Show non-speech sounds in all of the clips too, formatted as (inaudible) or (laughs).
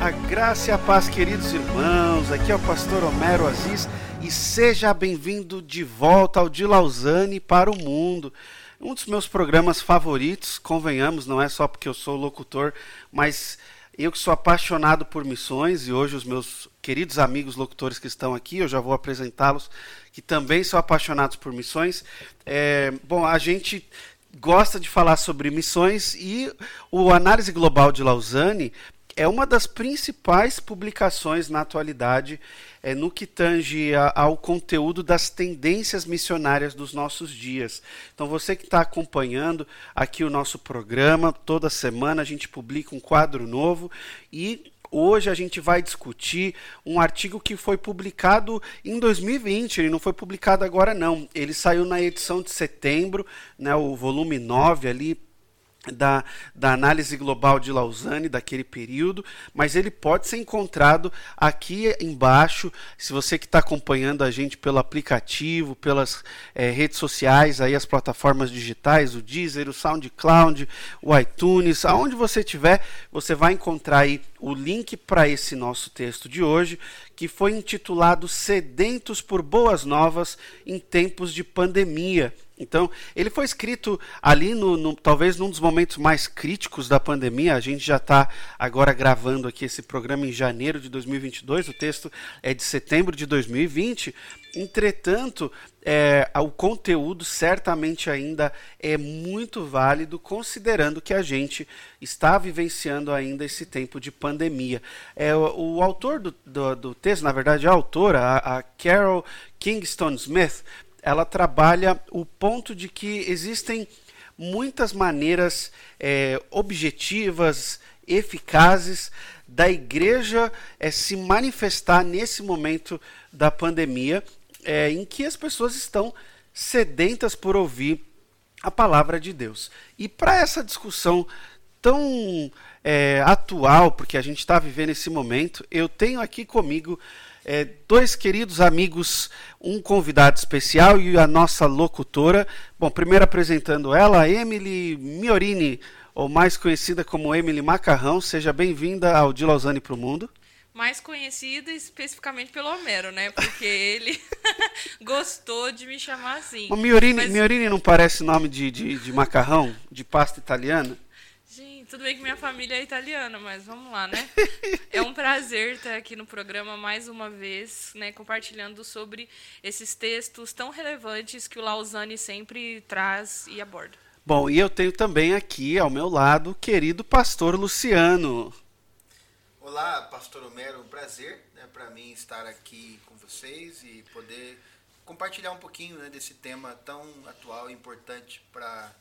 A graça e a paz, queridos irmãos. Aqui é o pastor Homero Aziz e seja bem-vindo de volta ao de Lausanne para o mundo. Um dos meus programas favoritos, convenhamos, não é só porque eu sou locutor, mas eu que sou apaixonado por missões e hoje os meus queridos amigos locutores que estão aqui, eu já vou apresentá-los, que também são apaixonados por missões. É, bom, a gente gosta de falar sobre missões e o Análise Global de Lausanne é uma das principais publicações na atualidade é, no que tange a, ao conteúdo das tendências missionárias dos nossos dias. Então, você que está acompanhando aqui o nosso programa, toda semana a gente publica um quadro novo e Hoje a gente vai discutir um artigo que foi publicado em 2020, ele não foi publicado agora não. Ele saiu na edição de setembro, né, o volume 9 ali da, da análise global de Lausanne daquele período, mas ele pode ser encontrado aqui embaixo. Se você que está acompanhando a gente pelo aplicativo, pelas é, redes sociais, aí as plataformas digitais, o Deezer, o SoundCloud, o iTunes, aonde você tiver, você vai encontrar aí o link para esse nosso texto de hoje, que foi intitulado Sedentos por Boas Novas em Tempos de Pandemia. Então, ele foi escrito ali, no, no, talvez num dos momentos mais críticos da pandemia. A gente já está agora gravando aqui esse programa em janeiro de 2022, o texto é de setembro de 2020. Entretanto, é, o conteúdo certamente ainda é muito válido, considerando que a gente está vivenciando ainda esse tempo de pandemia. É, o, o autor do, do, do, texto, na verdade, a autora, a, a Carol Kingston Smith, ela trabalha o ponto de que existem muitas maneiras é, objetivas, eficazes da igreja é, se manifestar nesse momento da pandemia, é, em que as pessoas estão sedentas por ouvir a palavra de Deus. E para essa discussão tão é, atual, porque a gente está vivendo esse momento, eu tenho aqui comigo é, dois queridos amigos, um convidado especial e a nossa locutora. Bom, primeiro apresentando ela, Emily Miorini, ou mais conhecida como Emily Macarrão. Seja bem-vinda ao De Lausanne para o Mundo. Mais conhecida especificamente pelo Homero, né? Porque ele (laughs) gostou de me chamar assim. O Miorini, Mas... Miorini não parece nome de, de, de macarrão, de pasta italiana? Tudo bem que minha família é italiana, mas vamos lá, né? (laughs) É um prazer estar aqui no programa mais uma vez, né, compartilhando sobre esses textos tão relevantes que o Lausanne sempre traz e aborda. Bom, e eu tenho também aqui ao meu lado o querido pastor Luciano. Olá, pastor Homero, um prazer né, para mim estar aqui com vocês e poder compartilhar um pouquinho né, desse tema tão atual e importante para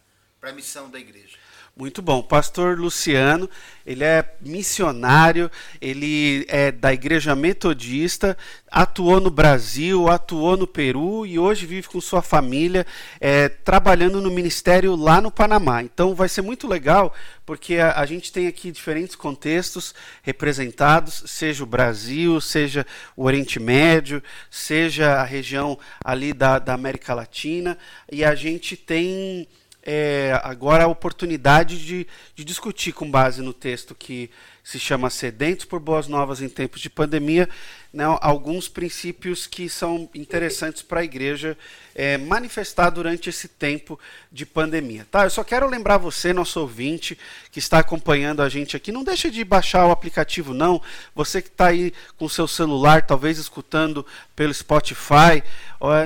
a missão da igreja. Muito bom. Pastor Luciano, ele é missionário, ele é da Igreja Metodista, atuou no Brasil, atuou no Peru e hoje vive com sua família, é, trabalhando no ministério lá no Panamá. Então vai ser muito legal, porque a, a, gente tem aqui diferentes contextos representados, seja o Brasil, seja o Oriente Médio, seja a região ali da, da América Latina, e a gente tem é, agora a oportunidade de, de, discutir com base no texto que se chama Sedentos por Boas Novas em Tempos de Pandemia, né, alguns princípios que são interessantes para a igreja é, manifestar durante esse tempo de pandemia. Tá? Eu só quero lembrar você, nosso ouvinte, que está acompanhando a gente aqui, não deixe de baixar o aplicativo, não. Você que está aí com seu celular, talvez escutando pelo Spotify,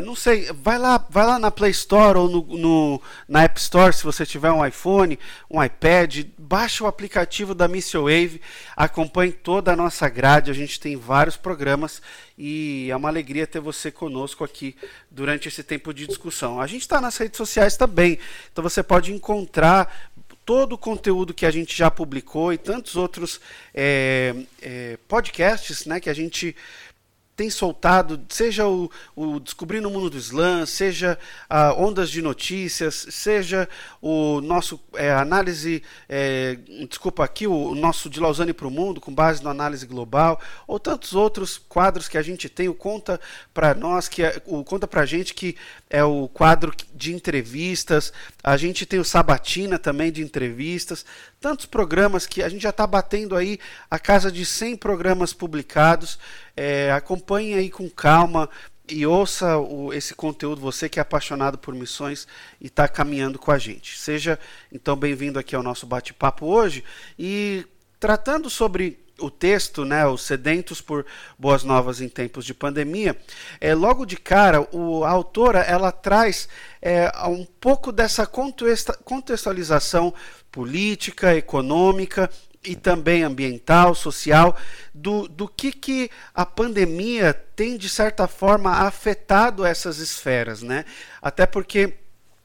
não sei, vai lá, vai lá na Play Store ou no, no, na App Store, se você tiver um iPhone, um iPad, baixe o aplicativo da Missio Wave, acompanhe toda a nossa grade, a gente tem vários programas e é uma alegria ter você conosco aqui durante esse tempo de discussão. A gente está nas redes sociais também, então você pode encontrar todo o conteúdo que a gente já publicou e tantos outros é, é, podcasts né, que a gente tem soltado, seja o, o Descobrindo o Mundo do Islã, seja a Ondas de Notícias, seja o nosso é, análise, é, desculpa aqui, o, nosso de Lausanne para o Mundo, com base na análise global, ou tantos outros quadros que a gente tem, o Conta para nós, que é, o Conta para a gente, que é o quadro de entrevistas, a gente tem o Sabatina também de entrevistas, tantos programas que a gente já está batendo aí a casa de 100 programas publicados. É, acompanhe aí com calma e ouça o, esse conteúdo, você que é apaixonado por missões e está caminhando com a gente. Seja então bem-vindo aqui ao nosso bate-papo hoje e tratando sobre o texto, né, os sedentos por boas novas em tempos de pandemia, é, logo de cara, o, a autora ela traz é, um pouco dessa contextualização política, econômica e também ambiental, social, do, do que, que a pandemia tem, de certa forma, afetado essas esferas. Né? Até porque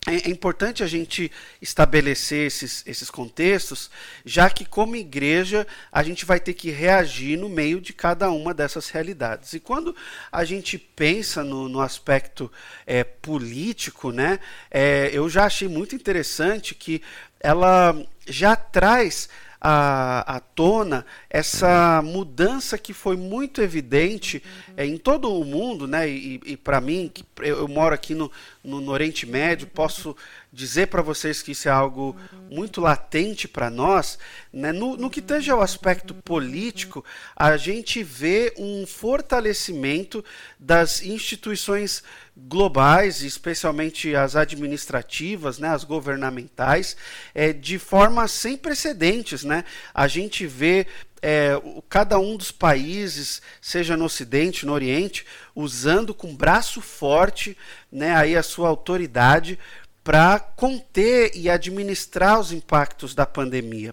é, é importante a gente estabelecer esses, esses contextos, já que, como igreja, a gente vai ter que reagir no meio de cada uma dessas realidades. E quando a gente pensa no, no aspecto é, político, né, é, eu já achei muito interessante que ela já traz à, à tona essa mudança que foi muito evidente é, em todo o mundo, né? E, e para mim, que eu, eu, moro aqui no, no, no Oriente Médio, posso dizer para vocês que isso é algo muito latente para nós. Né? No, no que tange ao aspecto político, a gente vê um fortalecimento das instituições globais, especialmente as administrativas, né, as governamentais, é, de forma sem precedentes. Né? A gente vê é, cada um dos países, seja no Ocidente, no Oriente, usando com braço forte né, aí a sua autoridade para conter e administrar os impactos da pandemia.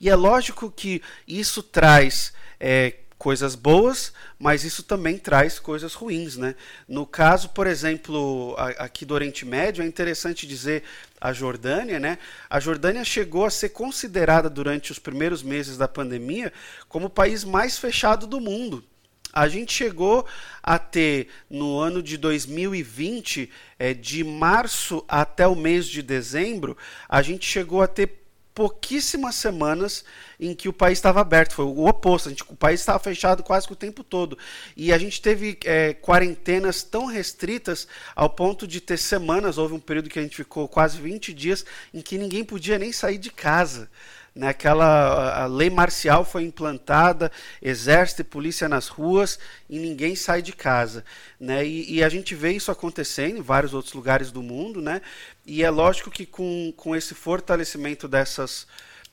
E é lógico que isso traz é, coisas boas, mas isso também traz coisas ruins. Né? No caso, por exemplo, aqui do Oriente Médio, é interessante dizer a Jordânia, né? A Jordânia chegou a ser considerada durante os primeiros meses da pandemia como o país mais fechado do mundo. A gente chegou a ter no ano de 2020, é, de março até o mês de dezembro, a gente chegou a ter pouquíssimas semanas em que o país estava aberto. Foi o oposto. Gente, o país estava fechado quase que o tempo todo. E a gente teve é, quarentenas tão restritas ao ponto de ter semanas. Houve um período que a gente ficou quase 20 dias em que ninguém podia nem sair de casa. Né, aquela a lei marcial foi implantada, exército e polícia nas ruas e ninguém sai de casa. Né, e, e, a gente vê isso acontecendo em vários outros lugares do mundo. Né, e é lógico que com, com esse fortalecimento dessas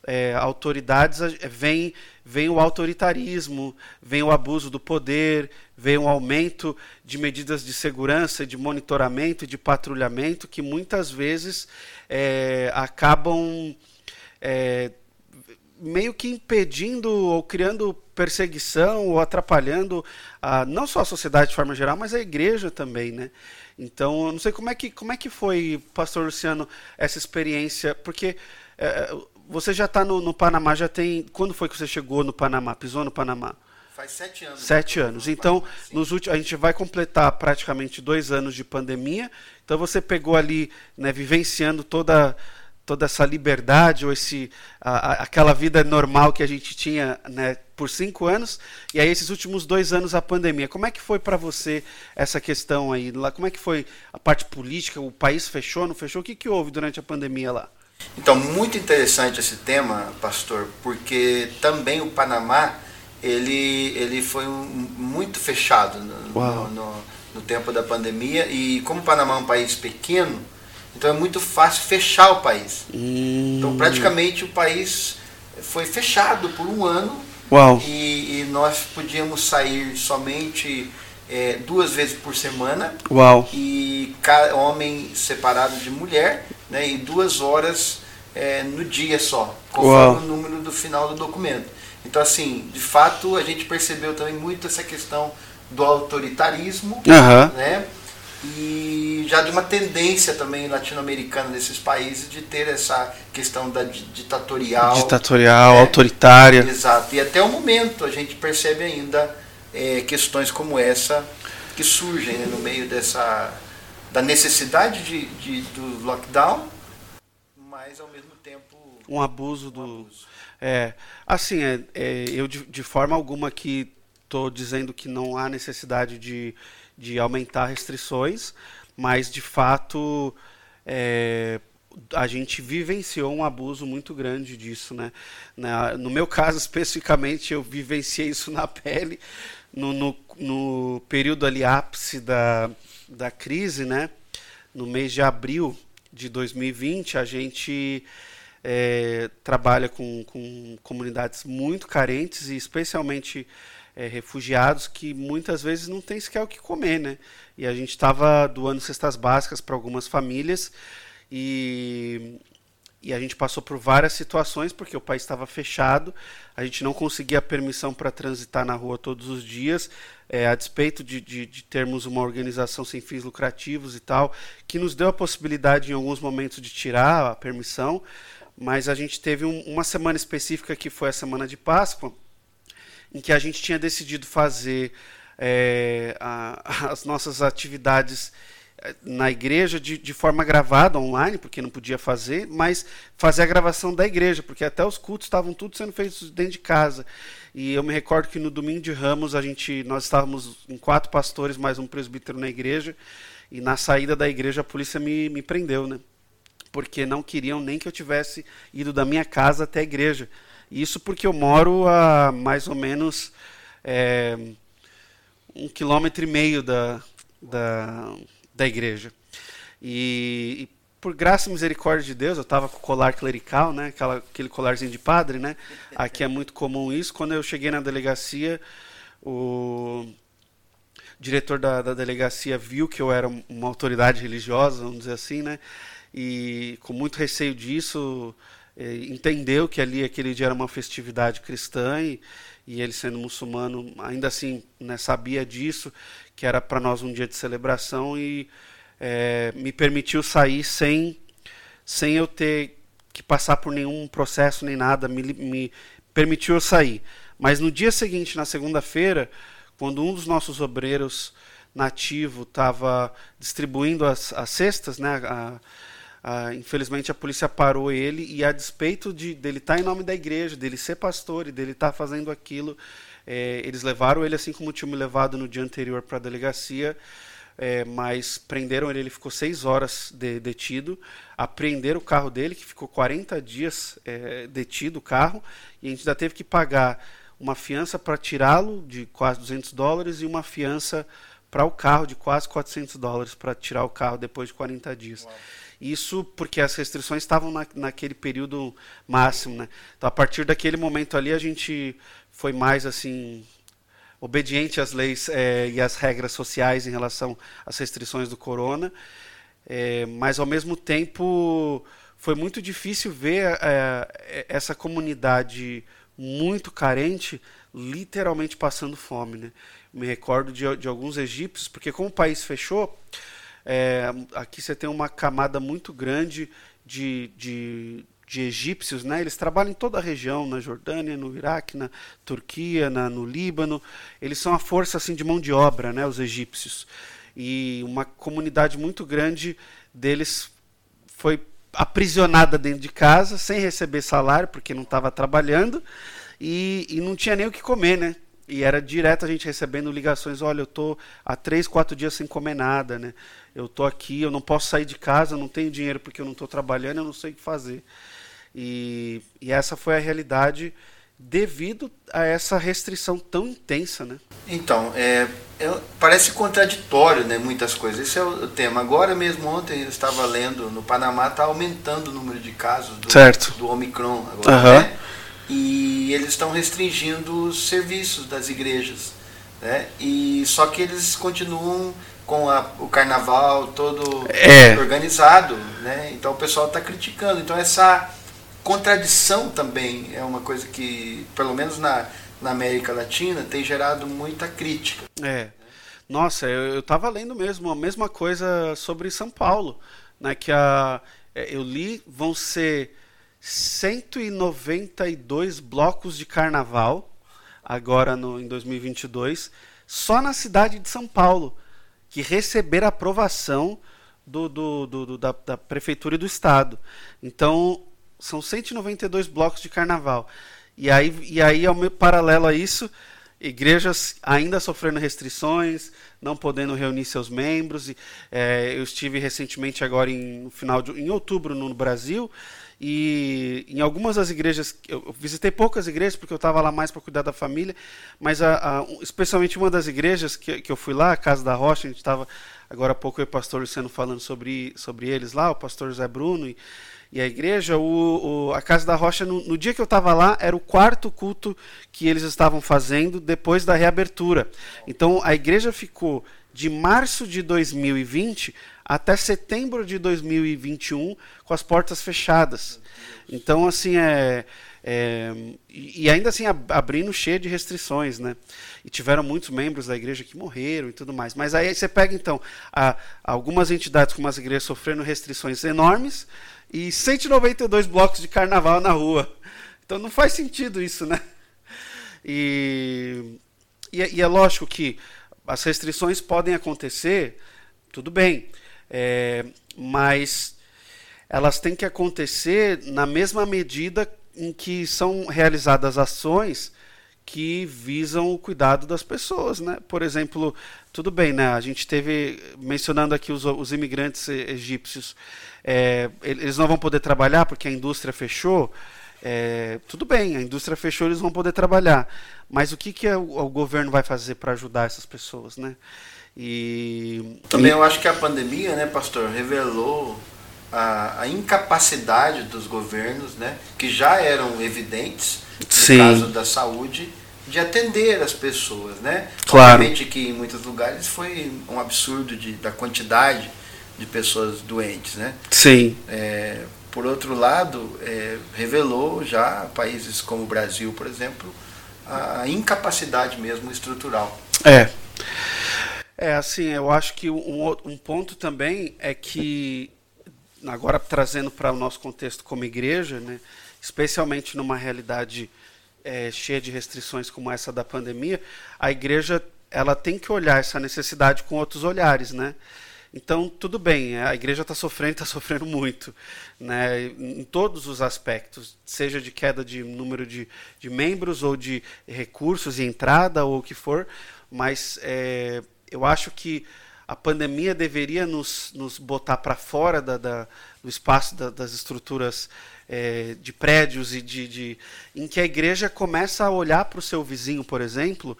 é, autoridades vem, vem o autoritarismo, vem o abuso do poder, vem o aumento de medidas de segurança, de monitoramento de patrulhamento que muitas vezes é, acabam é, meio que impedindo ou criando perseguição ou atrapalhando a, não só a sociedade de forma geral, mas a igreja também, né? Então, eu não sei como é que, como é que foi, pastor Luciano, essa experiência, porque é, você já está no, no, Panamá, já tem... Quando foi que você chegou no Panamá, pisou no Panamá? Faz sete anos. Sete anos. Então, nos últimos, a gente vai completar praticamente dois anos de pandemia. Então, você pegou ali, né, vivenciando toda toda essa liberdade ou esse a, a, aquela vida normal que a gente tinha né, por cinco anos e aí esses últimos dois anos a pandemia. Como é que foi para você essa questão aí? Lá como é que foi a parte política? O país fechou não fechou? O que que houve durante a pandemia lá? Então muito interessante esse tema pastor porque também o Panamá ele ele foi um, muito fechado no, no, no, no tempo da pandemia. E como o Panamá é um país pequeno então é muito fácil fechar o país. Hum. Então praticamente o país foi fechado por um ano. Uau. E, e nós podíamos sair somente é, duas vezes por semana. Uau. E cada homem separado de mulher, né, e duas horas é, no dia só, conforme Uau. o número do final do documento. Então, assim, de fato, a gente percebeu também muito essa questão do autoritarismo, uhum. né? E já de uma tendência também latino-americana desses países de ter essa questão da ditatorial. Ditatorial, né? autoritária. Exato. E até o momento a gente percebe ainda é, questões como essa que surgem né, no meio dessa da necessidade de, de, do lockdown, mas ao mesmo tempo um abuso do um abuso. é assim é, é eu de, de, forma alguma que estou dizendo que não há necessidade de, de aumentar restrições, mas de fato é, a gente vivenciou um abuso muito grande disso, né? no meu caso (laughs) especificamente, eu vivenciei isso na pele no, no, no período ali ápice da, da crise, né? No mês de abril de 2020, a gente é, trabalha com, com comunidades muito carentes e especialmente é, refugiados que muitas vezes não tem sequer o que comer, né? E a gente estava doando cestas básicas para algumas famílias e, e a gente passou por várias situações porque o país estava fechado, a gente não conseguia permissão para transitar na rua todos os dias, é, a despeito de, de, de, termos uma organização sem fins lucrativos e tal, que nos deu a possibilidade em alguns momentos de tirar a permissão, mas a gente teve um, uma semana específica que foi a semana de Páscoa, em que a gente tinha decidido fazer é, a, (laughs) as nossas atividades na igreja de, de forma gravada online, porque não podia fazer, mas fazer a gravação da igreja, porque até os cultos estavam tudo sendo feitos dentro de casa. E eu me recordo que no domingo de Ramos a gente nós estávamos em quatro pastores mais um presbítero na igreja, e na saída da igreja a polícia me, me prendeu, né? Porque não queriam nem que eu tivesse ido da minha casa até a igreja. Isso porque eu moro a mais ou menos é, um quilômetro e meio da, da da igreja. E, e, por graça e misericórdia de Deus, eu estava com o colar clerical, né, aquela, aquele colarzinho de padre, né? Aqui é muito comum isso. Quando eu cheguei na delegacia, o diretor da, da delegacia viu que eu era uma autoridade religiosa, vamos dizer assim, né? E com muito receio disso, entendeu que ali aquele dia era uma festividade cristã e, e ele sendo muçulmano, ainda assim, né, sabia disso, que era para nós um dia de celebração e é, me permitiu sair sem, sem eu ter que passar por nenhum processo nem nada, me, me permitiu eu sair. Mas no dia seguinte, na segunda-feira, quando um dos nossos obreiros nativo estava distribuindo as, as cestas, né, a, a, infelizmente a polícia parou ele e a despeito de dele estar tá em nome da igreja, dele ser pastor e dele estar tá fazendo aquilo, é, eles levaram ele assim como tinham levado no dia anterior para a delegacia, é, mas prenderam ele, ele ficou seis horas de, detido, apreenderam o carro dele, que ficou 40 dias é, detido o carro, e a gente ainda teve que pagar uma fiança para tirá-lo de quase 200 dólares e uma fiança para o carro de quase 400 dólares para tirar o carro depois de 40 dias. Uau. Isso porque as restrições estavam na, naquele período máximo, né? Então, a partir daquele momento ali, a gente foi mais assim obediente às leis é, e às regras sociais em relação às restrições do corona, é, mas ao mesmo tempo foi muito difícil ver é, essa comunidade muito carente literalmente passando fome. Né? Me recordo de, de alguns egípcios, porque como o país fechou, aqui você tem uma camada muito grande de, de de egípcios, né? Eles trabalham em toda a região, na Jordânia, no Iraque, na Turquia, na, no Líbano. Eles são a força assim de mão de obra, né? Os egípcios. E uma comunidade muito grande deles foi aprisionada dentro de casa, sem receber salário, porque não estava trabalhando, e, e não tinha nem o que comer, né? E era direto a gente recebendo ligações, olha, eu estou há três, quatro dias sem comer nada, né? Eu estou aqui, eu não posso sair de casa, eu não tenho dinheiro porque eu não estou trabalhando, eu não sei o que fazer. E, e essa foi a realidade devido a essa restrição tão intensa, né? Então, é, é, parece contraditório, né, muitas coisas. Esse é o tema. Agora mesmo ontem eu estava lendo, no Panamá está aumentando o número de casos do, certo. do Omicron agora, uhum. né? E eles estão restringindo os serviços das igrejas, né? E só que eles continuam com a, o carnaval todo é. organizado, né? Então o pessoal está criticando. Então essa contradição também é uma coisa que, pelo menos na, na América Latina, tem gerado muita crítica. É. Nossa, eu estava lendo mesmo a mesma coisa sobre São Paulo, né? Que a, é, eu li vão ser 192 blocos de carnaval agora no, em 2022, só na cidade de São Paulo, que receberam aprovação do, do, do, do da, da, prefeitura e do estado. Então, são 192 blocos de carnaval. E aí, e aí ao meu, paralelo a isso, igrejas ainda sofrendo restrições, não podendo reunir seus membros. E, é, eu estive recentemente agora em no final de, em outubro no Brasil e em algumas das igrejas, eu visitei poucas igrejas porque eu estava lá mais para cuidar da família, mas a, a, especialmente uma das igrejas que, que eu fui lá, a Casa da Rocha, a gente estava agora há pouco eu e o pastor Luciano falando sobre, sobre eles lá, o pastor José Bruno e, e a igreja, o, o, a Casa da Rocha, no, no dia que eu estava lá, era o quarto culto que eles estavam fazendo depois da reabertura. Então a igreja ficou de março de 2020 até setembro de 2021 com as portas fechadas. Então, assim, é, é e ainda assim abrindo cheio de restrições, né? E tiveram muitos membros da igreja que morreram e tudo mais. Mas aí você pega, então, a, algumas entidades como as igrejas sofrendo restrições enormes e 192 blocos de carnaval na rua. Então não faz sentido isso, né? E, e, é, e é lógico que as restrições podem acontecer, tudo bem. É, mas elas têm que acontecer na mesma medida em que são realizadas ações que visam o cuidado das pessoas, né? Por exemplo, tudo bem, né? A gente teve mencionando aqui os, os imigrantes egípcios, é, eles não vão poder trabalhar porque a indústria fechou. É, tudo bem, a indústria fechou, eles vão poder trabalhar, mas o que que o, o governo vai fazer para ajudar essas pessoas, né? E também eu acho que a pandemia, né, pastor, revelou a, a incapacidade dos governos, né, que já eram evidentes no Sim. caso da saúde, de atender as pessoas, né? Claro. Obviamente que em muitos lugares foi um absurdo de, da quantidade de pessoas doentes, né? Sim. É, por outro lado, é, revelou já países como o Brasil, por exemplo, a incapacidade mesmo estrutural. É. É, assim, eu acho que um, um ponto também é que, agora trazendo para o nosso contexto como igreja, né, especialmente numa realidade é, cheia de restrições como essa da pandemia, a igreja ela tem que olhar essa necessidade com outros olhares, né? Então, tudo bem, a igreja está sofrendo, está (laughs) sofrendo muito, né, em todos os aspectos, seja de queda de número de, de membros, ou de recursos e entrada, ou o que for, mas é, eu acho que a pandemia deveria nos, nos botar para fora da, da, do espaço da, das estruturas é, de prédios e de, de, em que a igreja começa a olhar para o seu vizinho, por exemplo,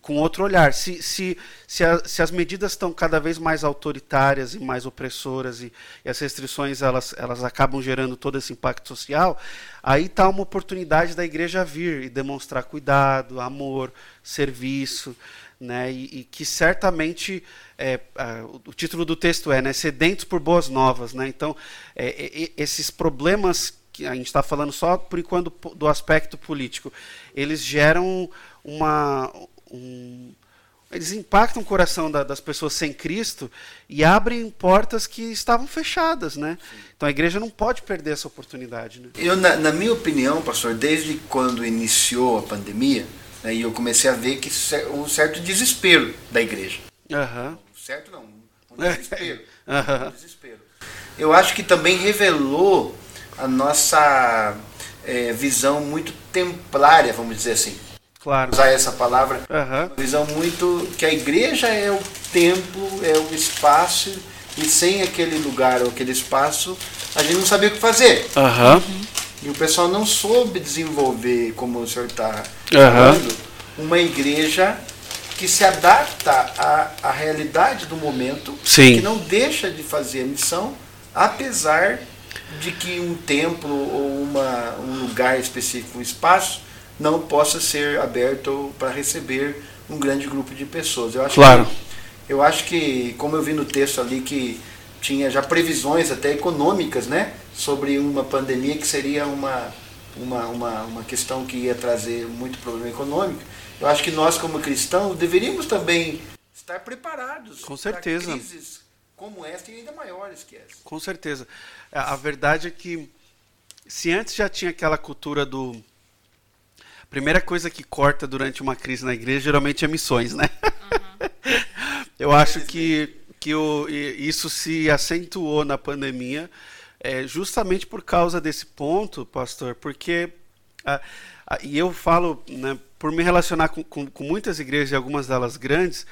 com outro olhar. Se, se, se, a, se as medidas estão cada vez mais autoritárias e mais opressoras e, e, as restrições elas, elas acabam gerando todo esse impacto social, aí está uma oportunidade da igreja vir e demonstrar cuidado, amor, serviço né, e, e que certamente é, o título do texto é né, sedentos por boas novas. Né, então, é, é, esses problemas que a gente está falando só por enquanto do aspecto político, eles geram uma. Um, eles impactam o coração da, das pessoas sem Cristo e abrem portas que estavam fechadas, né? Então a igreja não pode perder essa oportunidade. Né? Eu, na, na minha opinião, pastor, desde quando iniciou a pandemia, e eu comecei a ver que um certo desespero da igreja. Uhum. Certo não, um desespero. (laughs) Uhum. Um desespero. Eu acho que também revelou a nossa é, visão muito templária, vamos dizer assim. Claro. Usar essa palavra. Uhum. Uma visão muito. que a igreja é o templo, é o espaço, e sem aquele lugar ou aquele espaço, a gente não sabia o que fazer. Uhum. E o pessoal não soube desenvolver, como o senhor está falando, uhum. uma igreja que se adapta à, à realidade do momento, Sim. que não deixa de fazer a missão, apesar de que um templo ou uma, um lugar específico, um espaço, não possa ser aberto para receber um grande grupo de pessoas. Eu acho claro. que, eu acho que, como eu vi no texto ali, que tinha já previsões até econômicas, né? Sobre uma pandemia que seria uma, uma, uma, uma questão que ia trazer muito problema econômico. Eu acho que nós, como cristãos, deveríamos também estar preparados Com certeza. para crises como esta e ainda maiores que essa. Com certeza. A verdade é que se antes já tinha aquela cultura do a primeira coisa que corta durante uma crise na igreja geralmente é missões, né? Uhum. (laughs) Eu acho que, que o, isso se acentuou na pandemia é, justamente por causa desse ponto, pastor, porque. A, a, e eu falo, né, por me relacionar com, com, com muitas igrejas, e algumas delas grandes,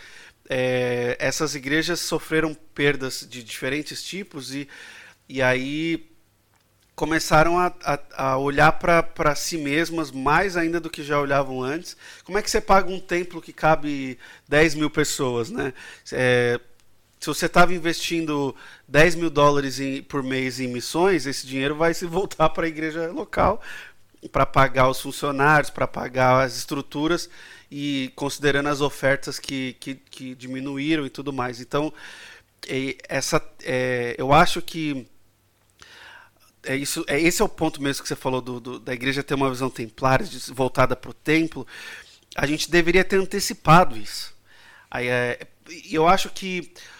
é, essas igrejas sofreram perdas de diferentes tipos e, e aí começaram a, a, a olhar para si mesmas mais ainda do que já olhavam antes. Como é que você paga um templo que cabe 10 mil pessoas? Né? É, se você estava investindo 10 mil dólares em, por mês em missões, esse dinheiro vai se voltar para a igreja local para pagar os funcionários, para pagar as estruturas e considerando as ofertas que, que, que diminuíram e tudo mais. Então, essa, é, eu acho que é isso, é, esse é o ponto mesmo que você falou do, do da igreja ter uma visão templária voltada para o templo. A gente deveria ter antecipado isso. Aí, é, eu acho que é,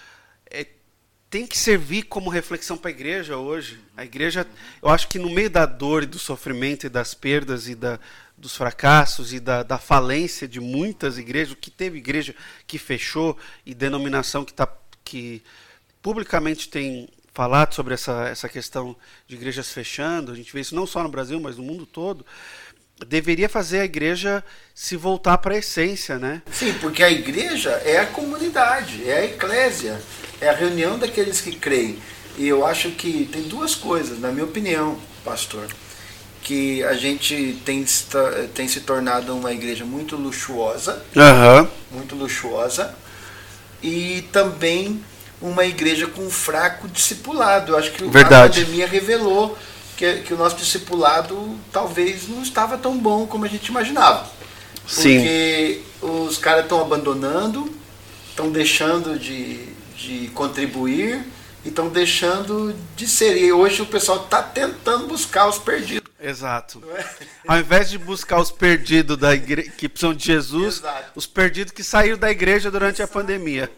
tem que servir como reflexão para a igreja hoje. A igreja, eu acho que no meio da dor e do sofrimento e das perdas e da, dos fracassos e da, da falência de muitas igrejas, que teve igreja que fechou e denominação que, tá, que publicamente tem falado sobre essa, essa questão de igrejas fechando, a gente vê isso não só no Brasil, mas no mundo todo, deveria fazer a igreja se voltar para a essência, né? Sim, porque a igreja é a comunidade, é a eclésia, é a reunião daqueles que creem. E eu acho que tem duas coisas, na minha opinião, pastor, que a gente tem, tem se tornado uma igreja muito luxuosa, uhum. muito luxuosa, e também uma igreja com um fraco discipulado. Eu acho que Verdade. a pandemia revelou que, que o nosso discipulado talvez não estava tão bom como a gente imaginava. Sim. Porque os caras estão abandonando, estão deixando de, de contribuir e estão deixando de ser. E hoje o pessoal está tentando buscar os perdidos. Exato. É? Ao invés de buscar os perdidos da igre... que precisam de Jesus, Exato. os perdidos que saíram da igreja durante Exato. a pandemia.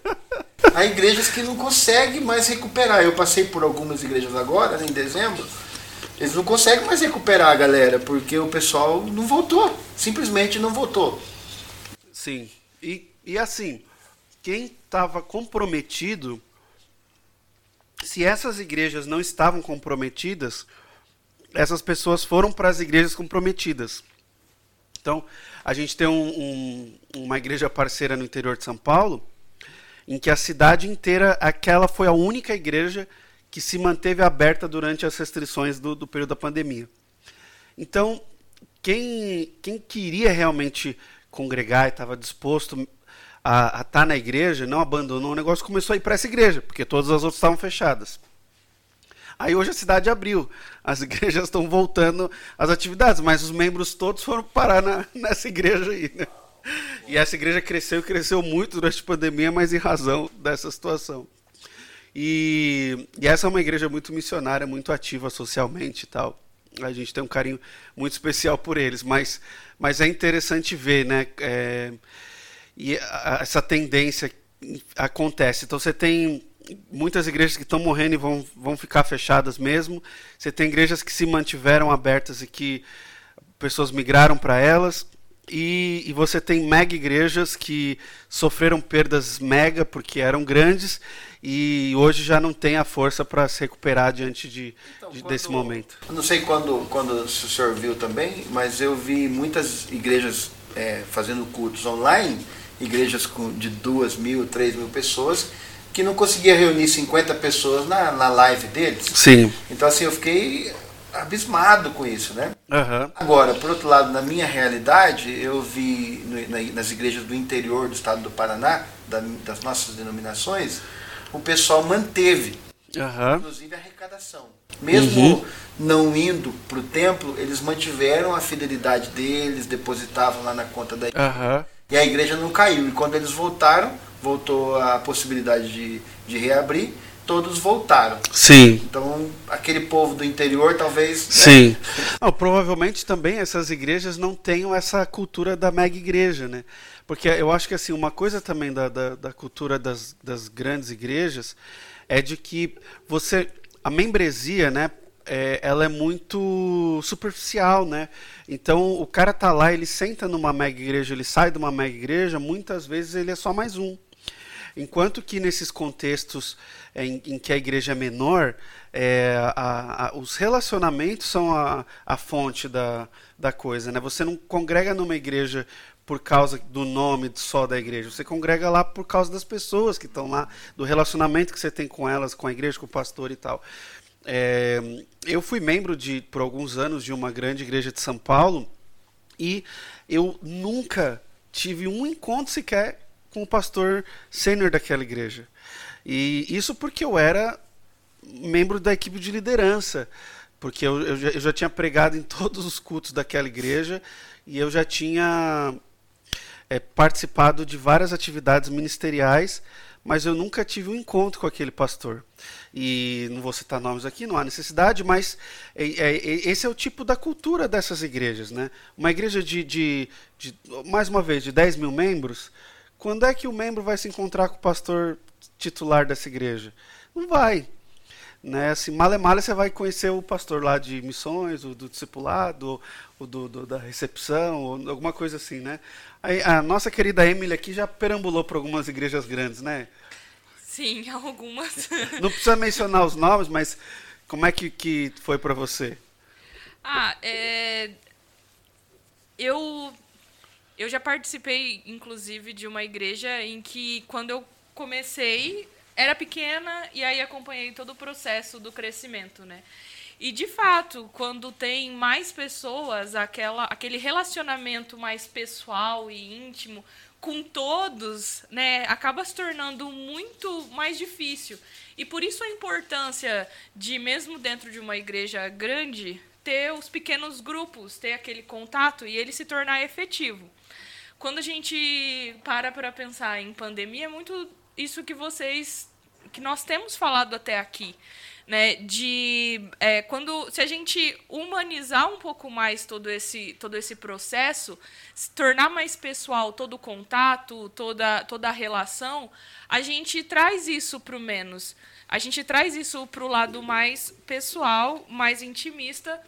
Há igrejas que não conseguem mais recuperar. Eu passei por algumas igrejas agora, né, em dezembro. Eles não conseguem mais recuperar a galera, porque o pessoal não voltou. Simplesmente não voltou. Sim. E, e assim, quem estava comprometido, se essas igrejas não estavam comprometidas, essas pessoas foram para as igrejas comprometidas. Então, a gente tem um, um, uma igreja parceira no interior de São Paulo, em que a cidade inteira, aquela foi a única igreja que se manteve aberta durante as restrições do, do período da pandemia. Então, quem, quem queria realmente congregar e estava disposto a, estar tá na igreja, não abandonou o negócio, começou a ir para essa igreja, porque todas as outras estavam fechadas. Aí hoje a cidade abriu, as (laughs) igrejas estão voltando às atividades, mas os membros todos foram parar na, (laughs) nessa igreja aí. Né? E essa igreja cresceu, cresceu muito durante a pandemia, mas em razão dessa situação. E, e essa é uma igreja muito missionária, muito ativa socialmente e tal. A gente tem um carinho muito especial por eles, mas, mas é interessante ver, né? É, e a, essa tendência acontece. Então você tem muitas igrejas que estão morrendo e vão, vão ficar fechadas mesmo. Você tem igrejas que se mantiveram abertas e que pessoas migraram para elas. E, e, você tem mega igrejas que sofreram perdas mega porque eram grandes e hoje já não tem a força para se recuperar diante de, então, de, quando, desse momento. Não sei quando, quando o senhor viu também, mas eu vi muitas igrejas é, fazendo cultos online, igrejas com, de duas mil, três mil pessoas, que não conseguia reunir 50 pessoas na, na live deles. Sim. Então assim, eu fiquei abismado com isso, né? Uhum. Agora, por outro lado, na minha realidade, eu vi no, nas igrejas do interior do estado do Paraná, da, das nossas denominações, o pessoal manteve, uhum. inclusive a arrecadação. Mesmo uhum. não indo para o templo, eles mantiveram a fidelidade deles, depositavam lá na conta da igreja. E a igreja não caiu. E quando eles voltaram, voltou a possibilidade de, de reabrir todos voltaram. Sim. Então, aquele povo do interior talvez. Né? Sim. Né? (laughs) Não, provavelmente também essas igrejas não tenham essa cultura da mega igreja, né? Porque eu acho que assim, uma coisa também da, da, da cultura das, das grandes igrejas é de que você. A membresia, né? É, ela é muito superficial, né? Então o cara tá lá, ele senta numa mega igreja, ele sai de uma mega igreja, muitas vezes ele é só mais um. Enquanto que nesses contextos em, em que a igreja é menor, é, a, a, os relacionamentos são a, a fonte da, da coisa. Né? Você não congrega numa igreja por causa do nome só da igreja. Você congrega lá por causa das pessoas que estão lá, do relacionamento que você tem com elas, com a igreja, com o pastor e tal. É, eu fui membro de, por alguns anos de uma grande igreja de São Paulo e eu nunca tive um encontro sequer com o pastor sênior daquela igreja. E isso porque eu era membro da equipe de liderança, porque eu, eu, já, eu já tinha pregado em todos os cultos daquela igreja e eu já tinha é, participado de várias atividades ministeriais, mas eu nunca tive um encontro com aquele pastor. E não vou citar nomes aqui, não há necessidade, mas é, é, é esse é o tipo da cultura dessas igrejas. Né? Uma igreja de, de, de, mais uma vez, de 10 mil membros, quando é que o membro vai se encontrar com o pastor titular dessa igreja? Não vai. Né? Assim, male male você vai conhecer o pastor lá de missões, o do discipulado, o do, do da recepção, ou alguma coisa assim, né? Aí, a nossa querida Emily aqui já perambulou por algumas igrejas grandes, né? Sim, (laughs) algumas. Não precisa mencionar os nomes, mas como é que, que foi para você? Ah, é... eu eu já participei, inclusive, de uma igreja em que, quando eu comecei, era pequena e aí acompanhei todo o processo do crescimento, né? E de fato, quando tem mais pessoas, aquela, aquele relacionamento mais pessoal e íntimo com todos, né, acaba se tornando muito mais difícil. E por isso a importância de mesmo dentro de uma igreja grande ter os pequenos grupos, ter aquele contato e ele se tornar efetivo. Quando a gente para para pensar em pandemia, é muito isso que vocês que nós temos falado até aqui, né? De é, quando se a gente humanizar um pouco mais todo esse todo esse processo, tornar mais pessoal todo o contato, toda toda a relação, a gente traz isso para o menos. A gente traz isso para o lado mais pessoal, mais intimista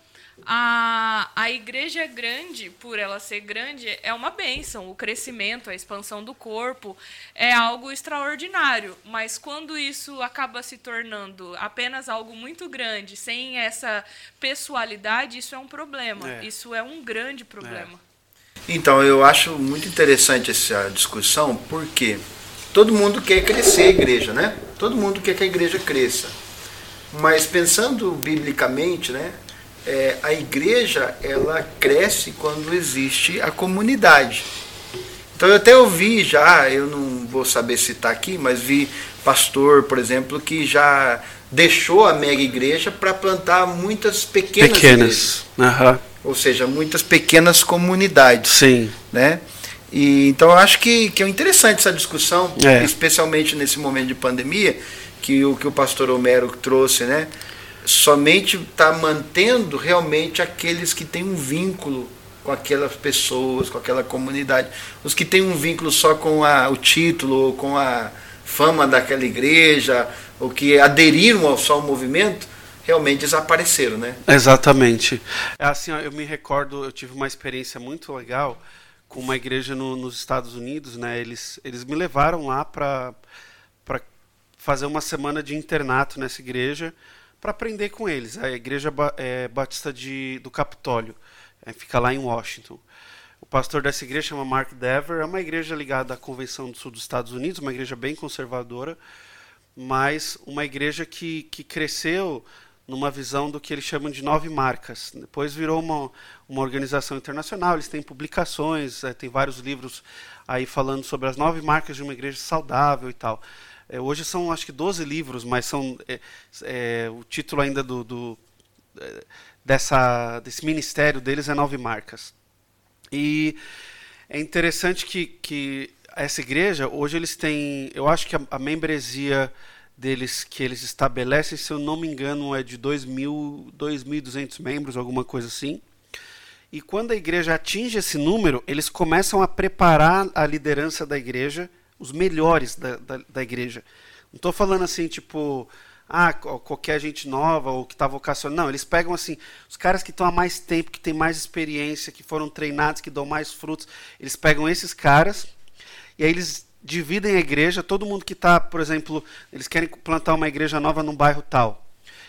a, a igreja é grande, por ela ser grande, é uma bênção. O crescimento, a expansão do corpo é algo extraordinário. Mas quando isso acaba se tornando apenas algo muito grande, sem essa pessoalidade, isso é um problema. É. Isso é um grande problema. É. Então, eu acho muito interessante essa discussão, porque todo mundo quer crescer a igreja, né? Todo mundo quer que a igreja cresça. Mas pensando biblicamente, né? É, a igreja ela cresce quando existe a comunidade. Então eu até ouvi já, eu não vou saber citar aqui, mas vi pastor, por exemplo, que já deixou a mega igreja para plantar muitas pequenas, pequenas. Uhum. ou seja, muitas pequenas comunidades. Sim. Né? E, então eu acho que, que é interessante essa discussão, é. especialmente nesse momento de pandemia, que o que o pastor Homero trouxe, né? Somente está mantendo realmente aqueles que têm um vínculo com aquelas pessoas, com aquela comunidade. Os que têm um vínculo só com a, o título, com a fama daquela igreja, ou que aderiram ao só ao movimento, realmente desapareceram, né? Exatamente. É assim, eu me recordo, eu tive uma experiência muito legal com uma igreja no, nos Estados Unidos, né? Eles, eles me levaram lá para fazer uma semana de internato nessa igreja para aprender com eles. A Igreja é, Batista de, do Capitólio é, fica lá em Washington. O pastor dessa igreja chama Mark Dever, é uma igreja ligada à Convenção do Sul dos Estados Unidos, uma igreja bem conservadora, mas uma igreja que, que cresceu numa visão do que eles chamam de nove marcas. Depois virou uma, uma organização internacional, eles têm publicações, é, tem vários livros aí falando sobre as nove marcas de uma igreja saudável e tal. É, hoje são acho que 12 livros, mas são é, é, o título ainda do, do, é, dessa, desse ministério deles é Nove Marcas. E é interessante que, que essa igreja, hoje eles têm, eu acho que a, a membresia deles que eles estabelecem, se eu não me engano, é de 2.200 membros, alguma coisa assim. E quando a igreja atinge esse número, eles começam a preparar a liderança da igreja os melhores da, da, da igreja. Não estou falando assim, tipo, ah, qualquer gente nova ou que está vocacionando. Não, eles pegam assim, os caras que estão há mais tempo, que têm mais experiência, que foram treinados, que dão mais frutos. Eles pegam esses caras e aí eles dividem a igreja. Todo mundo que está, por exemplo, eles querem plantar uma igreja nova num bairro tal.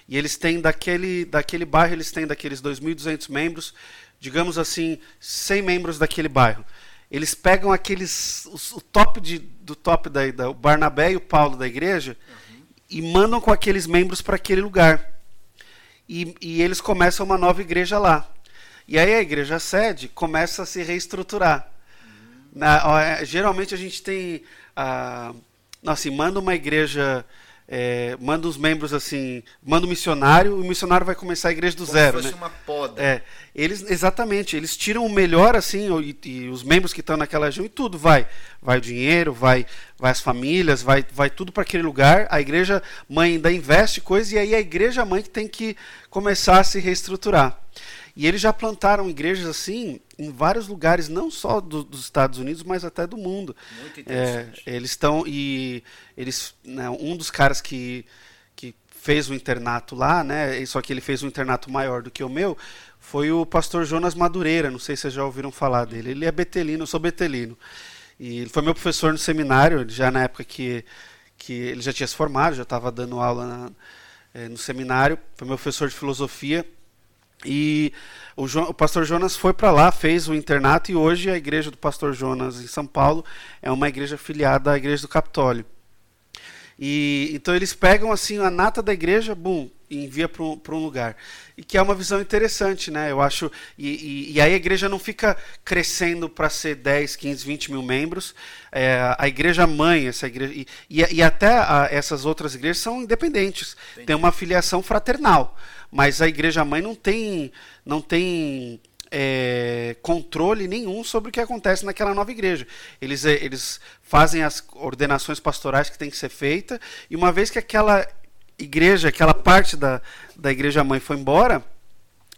E eles têm daquele, daquele bairro, eles têm daqueles 2.200 membros, digamos assim, 100 membros daquele bairro. Eles pegam aqueles, o top de, do top da, da, o Barnabé e o Paulo da igreja e mandam com aqueles membros para aquele lugar. E, e, eles começam uma nova igreja lá. E aí a igreja sede começa a se reestruturar. Na, é, geralmente a gente tem. Ah, assim, manda uma igreja é, manda os membros assim, manda o missionário, o missionário vai começar a igreja do Como zero. Se fosse né? uma poda. É, eles, exatamente, eles tiram o melhor assim, e, e os membros que estão naquela região e tudo vai. Vai o dinheiro, vai, vai as famílias, vai, vai tudo para aquele lugar. A igreja mãe ainda investe coisas, e aí a igreja mãe que tem que começar a se reestruturar. E eles já plantaram igrejas assim em vários lugares, não só do, dos Estados Unidos, mas até do mundo. Muito interessante. É, eles estão e eles, né, um dos caras que que fez o internato lá, né? Só que ele fez um internato maior do que o meu, foi o pastor Jonas Madureira. Não sei se vocês já ouviram falar dele. Ele é betelino, eu sou betelino. E ele foi meu professor no seminário, já na época que que ele já tinha se formado, já estava dando aula na, é, no seminário. Foi meu professor de filosofia e o, o pastor Jonas foi para lá, fez o internato e hoje a igreja do pastor Jonas em São Paulo é uma igreja filiada à igreja do Capitólio. E então eles pegam assim a nata da igreja, bum, e envia para um, lugar. E que é uma visão interessante, né? Eu acho. E, e, e aí a igreja não fica crescendo para ser 10, 15, 20 mil membros. É, a igreja mãe, essa igreja. E, e, e até a, essas outras igrejas são independentes. Entendi. Tem uma filiação fraternal. Mas a igreja mãe não tem. Não tem é, controle nenhum sobre o que acontece naquela nova igreja. Eles, é, eles fazem as ordenações pastorais que tem que ser feita, e uma vez que aquela igreja, aquela parte da, da igreja mãe foi embora,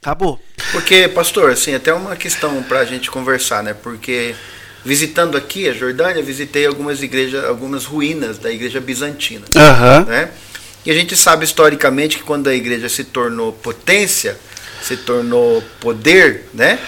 acabou. Porque, pastor, assim, até uma questão para a gente conversar, né? Porque visitando aqui a Jordânia, visitei algumas igrejas, algumas ruínas da igreja bizantina, uhum. né? E a gente sabe historicamente que quando a igreja se tornou potência, se tornou poder, né?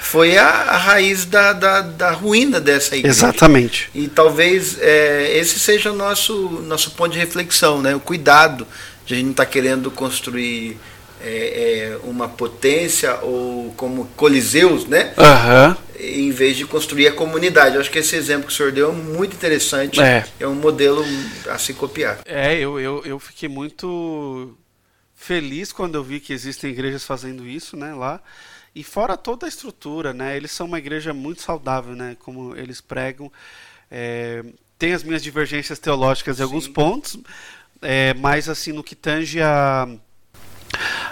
Foi a, a raiz da, da, da, ruína dessa igreja. Exatamente. E talvez é, esse seja o nosso, nosso ponto de reflexão, né? O cuidado de a gente não estar tá querendo construir é, é, uma potência ou como coliseus, né? Uhum. Em vez de construir a comunidade. Eu acho que esse exemplo que o senhor deu é muito interessante. É, é um modelo a se copiar. É, eu, eu, eu fiquei muito feliz quando eu vi que existem igrejas fazendo isso, né, lá. E fora toda a estrutura, né, eles são uma igreja muito saudável, né, como eles pregam. É, tem as minhas divergências teológicas em alguns pontos, é, mas assim no que tange a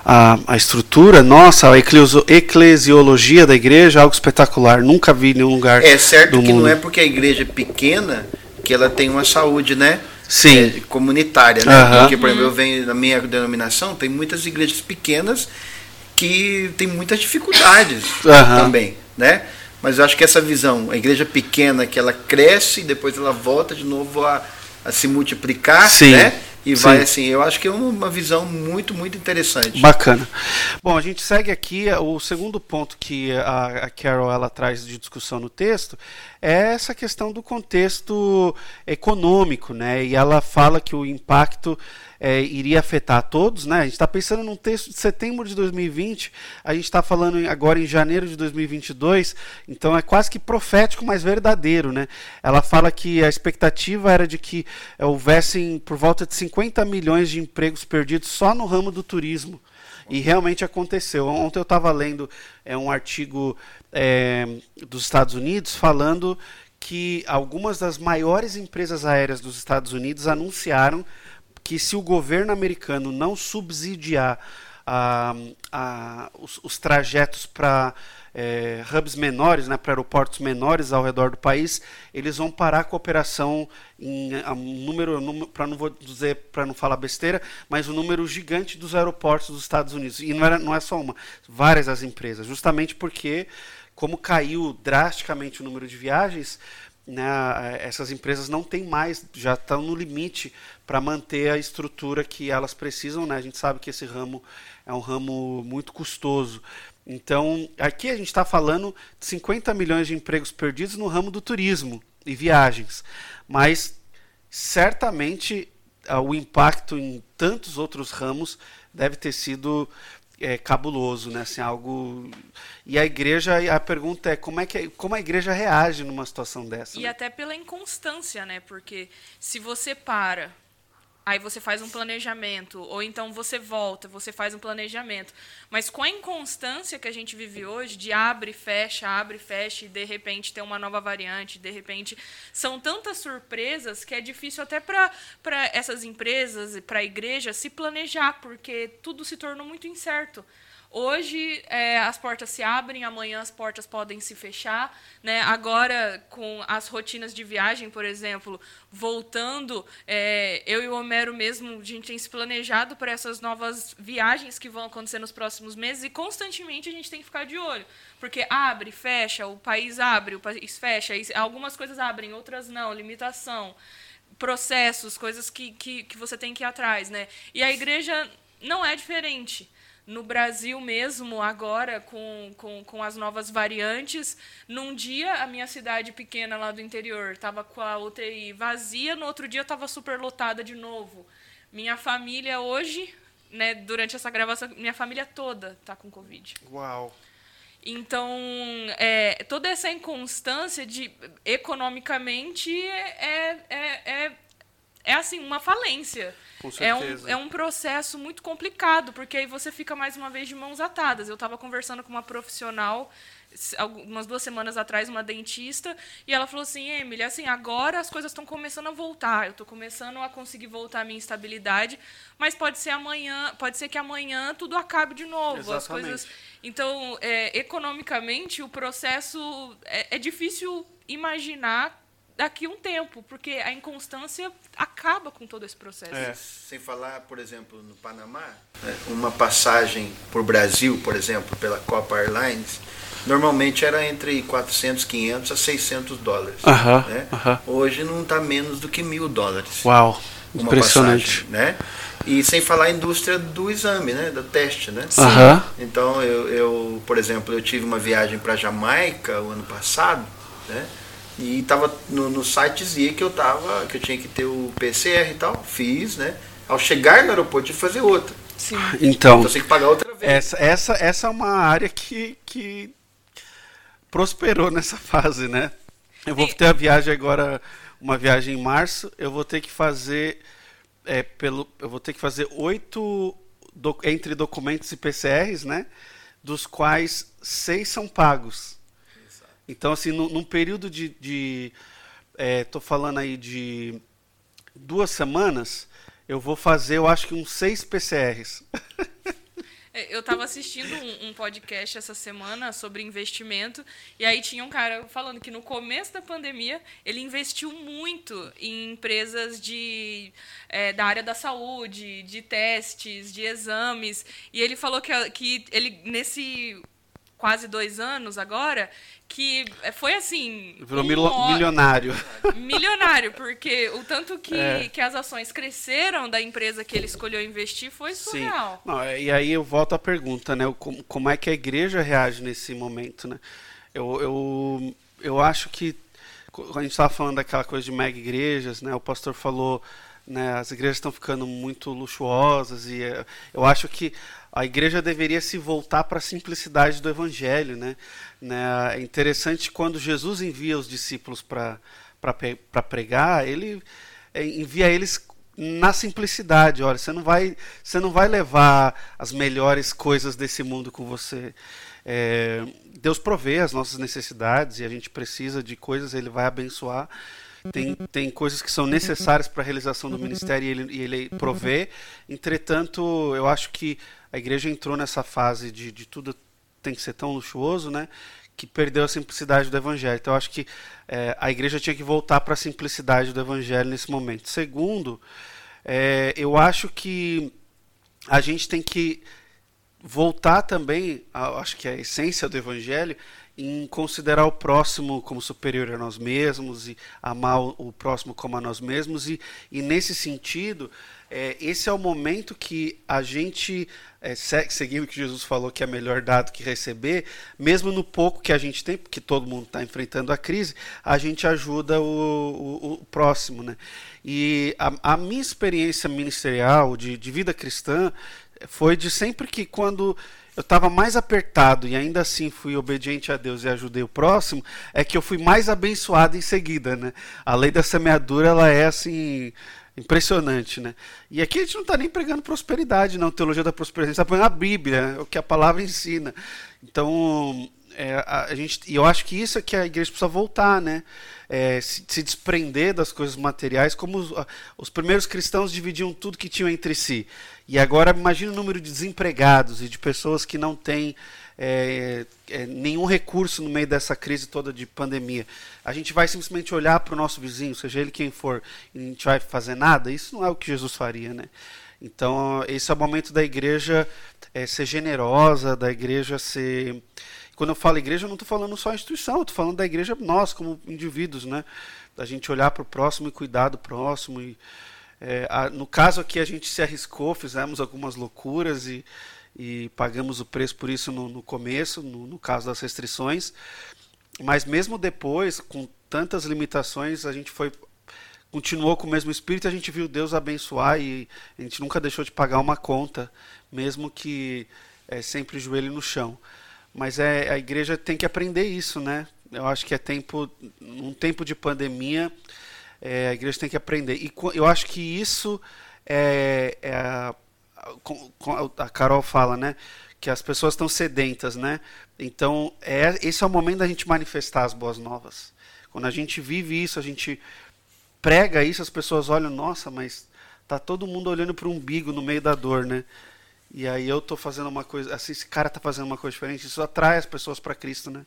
a, a estrutura, nossa, a eclesiologia da igreja, algo espetacular. Nunca vi em nenhum lugar. É certo que mundo. não é porque a igreja é pequena que ela tem uma saúde, né? Sim. É, comunitária, né? Aham. Porque, por exemplo, eu venho na minha denominação, tem muitas igrejas pequenas que tem muitas dificuldades Aham. também, né? Mas eu acho que essa visão, a igreja pequena que ela cresce e depois ela volta de novo a, a se multiplicar, Sim. né? E Sim. vai assim, eu acho que é uma visão muito, muito interessante. Bacana. Bom, a gente segue aqui. O segundo ponto que a, a Carol ela traz de discussão no texto é essa questão do contexto econômico, né? E ela fala que o impacto é, iria afetar a todos, né? A gente está pensando num texto de setembro de 2020, a gente está falando agora em janeiro de 2022, então é quase que profético, mas verdadeiro, né? Ela fala que a expectativa era de que é, houvessem por volta de 50 milhões de empregos perdidos só no ramo do turismo. E realmente aconteceu. Ontem eu estava lendo é, um artigo é, dos Estados Unidos falando que algumas das maiores empresas aéreas dos Estados Unidos anunciaram que se o governo americano não subsidiar ah, ah, os, os trajetos para eh, hubs menores, né, para aeroportos menores ao redor do país, eles vão parar a operação em um número, para não vou dizer para não falar besteira, mas um número gigante dos aeroportos dos Estados Unidos. E não, era, não é só uma, várias as empresas, justamente porque como caiu drasticamente o número de viagens, né, essas empresas não têm mais, já estão no limite para manter a estrutura que elas precisam. Né? A gente sabe que esse ramo é um ramo muito custoso. Então, aqui a gente está falando de 50 milhões de empregos perdidos no ramo do turismo e viagens, mas certamente ah, o impacto em tantos outros ramos deve ter sido é, cabuloso, né? Assim, algo. E a igreja, a pergunta é como é que como a igreja reage numa situação dessa? E né? até pela inconstância, né? Porque se você para Aí você faz um planejamento, ou então você volta, você faz um planejamento. Mas com a inconstância que a gente vive hoje, de abre, fecha, abre, fecha, e de repente tem uma nova variante, de repente. São tantas surpresas que é difícil até para essas empresas e para a igreja se planejar, porque tudo se tornou muito incerto. Hoje é, as portas se abrem, amanhã as portas podem se fechar. Né? Agora, com as rotinas de viagem, por exemplo, voltando, é, eu e o Homero mesmo, a gente tem se planejado para essas novas viagens que vão acontecer nos próximos meses e constantemente a gente tem que ficar de olho. Porque abre, fecha, o país abre, o país fecha, algumas coisas abrem, outras não, limitação processos, coisas que, que, que você tem que ir atrás. Né? E a igreja não é diferente no Brasil mesmo, agora, com, com, com as novas variantes, num dia a minha cidade pequena lá do interior estava com a UTI vazia, no outro dia estava super lotada de novo. Minha família hoje, né, durante essa gravação, minha família toda está com Covid. Uau! Então, é, toda essa inconstância de economicamente é, é, é, é assim, uma falência. É um, é um processo muito complicado, porque aí você fica mais uma vez de mãos atadas. Eu estava conversando com uma profissional algumas duas semanas atrás uma dentista e ela falou assim Emily assim agora as coisas estão começando a voltar eu estou começando a conseguir voltar a minha estabilidade mas pode ser amanhã pode ser que amanhã tudo acabe de novo Exatamente. as coisas então é, economicamente o processo é, é difícil imaginar daqui a um tempo, porque a inconstância acaba com todo esse processo. É. Sem falar, por exemplo, no Panamá, né, uma passagem por Brasil, por exemplo, pela Copa Airlines, normalmente era entre 400, 500 a 600 dólares. Uh -huh, né? uh -huh. Hoje não está menos do que mil dólares. Uau, impressionante. Passagem, né? E sem falar a indústria do exame, né? Do teste, né? Sim. Uh -huh. Então, eu, eu, por exemplo, eu tive uma viagem para Jamaica o ano passado, né? E tava no, no site dizia que eu tava, que eu tinha que ter o PCR e tal, fiz, né? Ao chegar no aeroporto tive que fazer outra. Sim. Então, então tem que pagar outra vez. Essa, essa, essa é uma área que, que prosperou nessa (laughs) fase, né? Eu vou ter a viagem agora, uma viagem em março, eu vou ter que fazer é, pelo, eu vou ter que fazer oito do, entre documentos e PCRs, né? Dos quais seis são pagos. Então, assim, no, num período de. de é, tô falando aí de duas semanas, eu vou fazer, eu acho que uns seis PCRs. (laughs) É, eu estava assistindo um, um, podcast essa semana sobre investimento e aí tinha um cara falando que no começo da pandemia ele investiu muito em empresas de, é, da área da saúde, de testes, de exames e ele falou que, que ele nesse quase dois anos agora que foi assim. Virou um milionário. Milionário, porque o tanto que, é. que as ações cresceram da empresa que ele escolheu investir foi surreal. Não, é, e aí eu volto à pergunta, né? Como, como é que a igreja reage nesse momento, né? Eu, eu, eu acho que a gente estava falando daquela coisa de mega igrejas, né? O pastor falou, né? As igrejas estão ficando muito luxuosas e é, eu acho que a igreja deveria se voltar para a simplicidade do evangelho, né? né? É interessante quando Jesus envia os discípulos para pregar, ele é, envia eles na simplicidade. Olha, você não vai, você não vai levar as melhores coisas desse mundo com você. É, Deus provê as nossas necessidades e a gente precisa de coisas, Ele vai abençoar. Tem, tem coisas que são necessárias para a realização do ministério e ele, e ele provê. Entretanto, eu acho que a igreja entrou nessa fase de, de tudo tem que ser tão luxuoso, né? Que perdeu a simplicidade do evangelho. Então, eu acho que é, a igreja tinha que voltar para a simplicidade do evangelho nesse momento. Segundo, é, eu acho que a gente tem que voltar também, a, acho que a essência do evangelho, em considerar o próximo como superior a nós mesmos e amar o próximo como a nós mesmos. E, e nesse sentido é, esse é o momento que a gente é, seguindo o que Jesus falou que é melhor dar do que receber mesmo no pouco que a gente tem porque todo mundo está enfrentando a crise a gente ajuda o, o, o próximo né? E a, a, minha experiência ministerial de, de vida cristã foi de sempre que quando eu estava mais apertado e ainda assim fui obediente a Deus e ajudei o próximo, é que eu fui mais abençoado em seguida, né? A lei da semeadura, ela é assim impressionante, né? E aqui a gente não está nem pregando prosperidade, não, teologia da prosperidade, está pregando a Bíblia, né? o que a palavra ensina. Então, é, a, gente, e eu acho que isso é que a igreja precisa voltar, né? É, se, se, desprender das coisas materiais, como os, os, primeiros cristãos dividiam tudo que tinham entre si. E agora imagine o número de desempregados e de pessoas que não têm é, é, nenhum recurso no meio dessa crise toda de pandemia. A gente vai simplesmente olhar para o nosso vizinho, seja ele quem for, e a gente vai fazer nada? Isso não é o que Jesus faria, né? Então, esse é o momento da igreja é, ser generosa, da igreja ser quando eu falo igreja, eu não estou falando só a instituição, eu estou falando da igreja nós, como indivíduos, né? Da gente olhar para o próximo e cuidar do próximo. E, é, a, no caso aqui, a gente se arriscou, fizemos algumas loucuras e, e pagamos o preço por isso no, no começo, no, no caso das restrições. Mas mesmo depois, com tantas limitações, a gente foi continuou com o mesmo espírito, a gente viu Deus abençoar e a gente nunca deixou de pagar uma conta, mesmo que é, sempre joelho no chão. Mas é, a igreja tem que aprender isso, né? Eu acho que é tempo, um tempo de pandemia, é, a igreja tem que aprender. E eu acho que isso é, é a, a Carol fala, né? Que as pessoas estão sedentas, né? Então, é, esse é o momento da gente manifestar as boas novas. Quando a gente vive isso, a gente prega isso, as pessoas olham, nossa, mas tá todo mundo olhando para o umbigo no meio da dor, né? E aí eu tô fazendo uma coisa, assim, esse cara tá fazendo uma coisa diferente, isso atrai as pessoas para Cristo, né?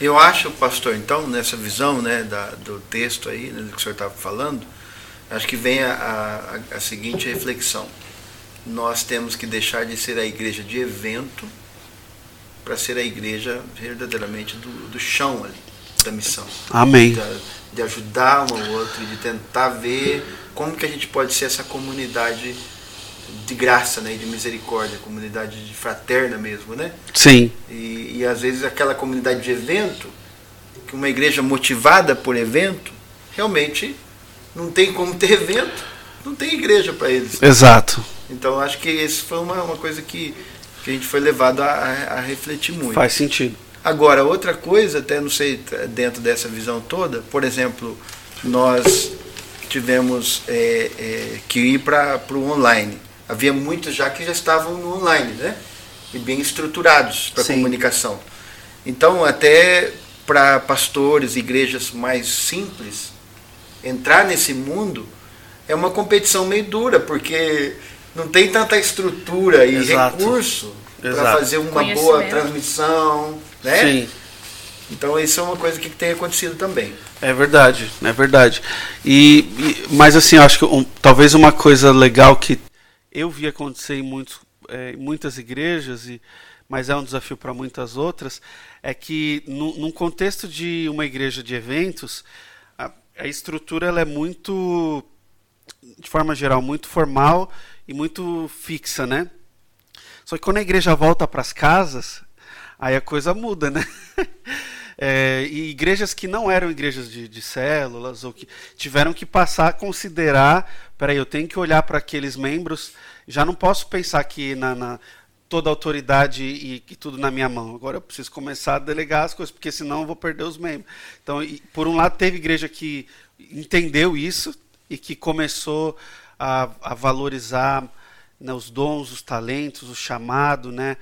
Eu acho, pastor, então, nessa visão, né, da, do texto aí, né, do que o senhor estava falando, acho que vem a, a, a, seguinte reflexão. Nós temos que deixar de ser a igreja de evento para ser a igreja verdadeiramente do, do chão ali, da missão. Amém. De, de ajudar um ao outro de tentar ver como que a gente pode ser essa comunidade de graça né, e de misericórdia, comunidade de fraterna mesmo, né? Sim. E, e às vezes aquela comunidade de evento, que uma igreja motivada por evento, realmente não tem como ter evento, não tem igreja para eles. Exato. Então acho que isso foi uma, uma coisa que, que a gente foi levado a, a, a refletir muito. Faz sentido. Agora, outra coisa, até não sei, dentro dessa visão toda, por exemplo, nós tivemos é, é, que ir para o online havia muitos já que já estavam no online, né? E bem estruturados para comunicação. Então, até para pastores, igrejas mais simples, entrar nesse mundo é uma competição meio dura, porque não tem tanta estrutura e Exato. recurso para fazer uma boa transmissão, né? Sim. Então isso é uma coisa que tem acontecido também. É verdade, é verdade. E, e mas assim, acho que um, talvez uma coisa legal que eu vi acontecer em muitos, é, muitas igrejas, e, mas é um desafio para muitas outras, é que no, num contexto de uma igreja de eventos, a, a estrutura ela é muito, de forma geral, muito formal e muito fixa, né? Só que quando a igreja volta para as casas, aí a coisa muda, né? (laughs) É, e igrejas que não eram igrejas de, de, células, ou que tiveram que passar a considerar: peraí, eu tenho que olhar para aqueles membros, já não posso pensar que na, na toda a autoridade e, e, tudo na minha mão. Agora eu preciso começar a delegar as coisas, porque senão eu vou perder os membros. Então, e, por um lado, teve igreja que entendeu isso e que começou a, a valorizar né, os dons, os talentos, o chamado, né?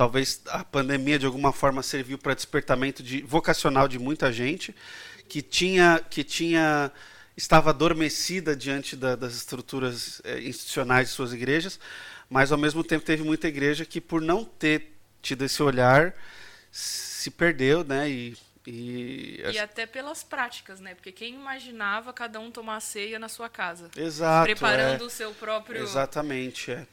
Talvez a pandemia de alguma forma serviu para despertamento de, vocacional de muita gente que tinha que tinha estava adormecida diante da, das estruturas eh, institucionais de suas igrejas, mas ao mesmo tempo teve muita igreja que por não ter tido esse olhar se perdeu, né? E, e, e até pelas práticas, né? Porque quem imaginava cada um tomar ceia na sua casa, Exato, preparando é. o seu próprio. Exatamente, é.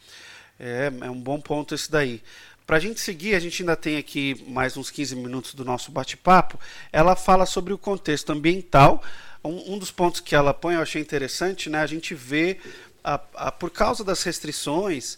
é. É um bom ponto esse daí. Para a gente seguir, a gente ainda tem aqui mais uns 15 minutos do nosso bate-papo. Ela fala sobre o contexto ambiental. Um, um, dos pontos que ela põe eu achei interessante, né? A gente vê, a, a, por causa das restrições,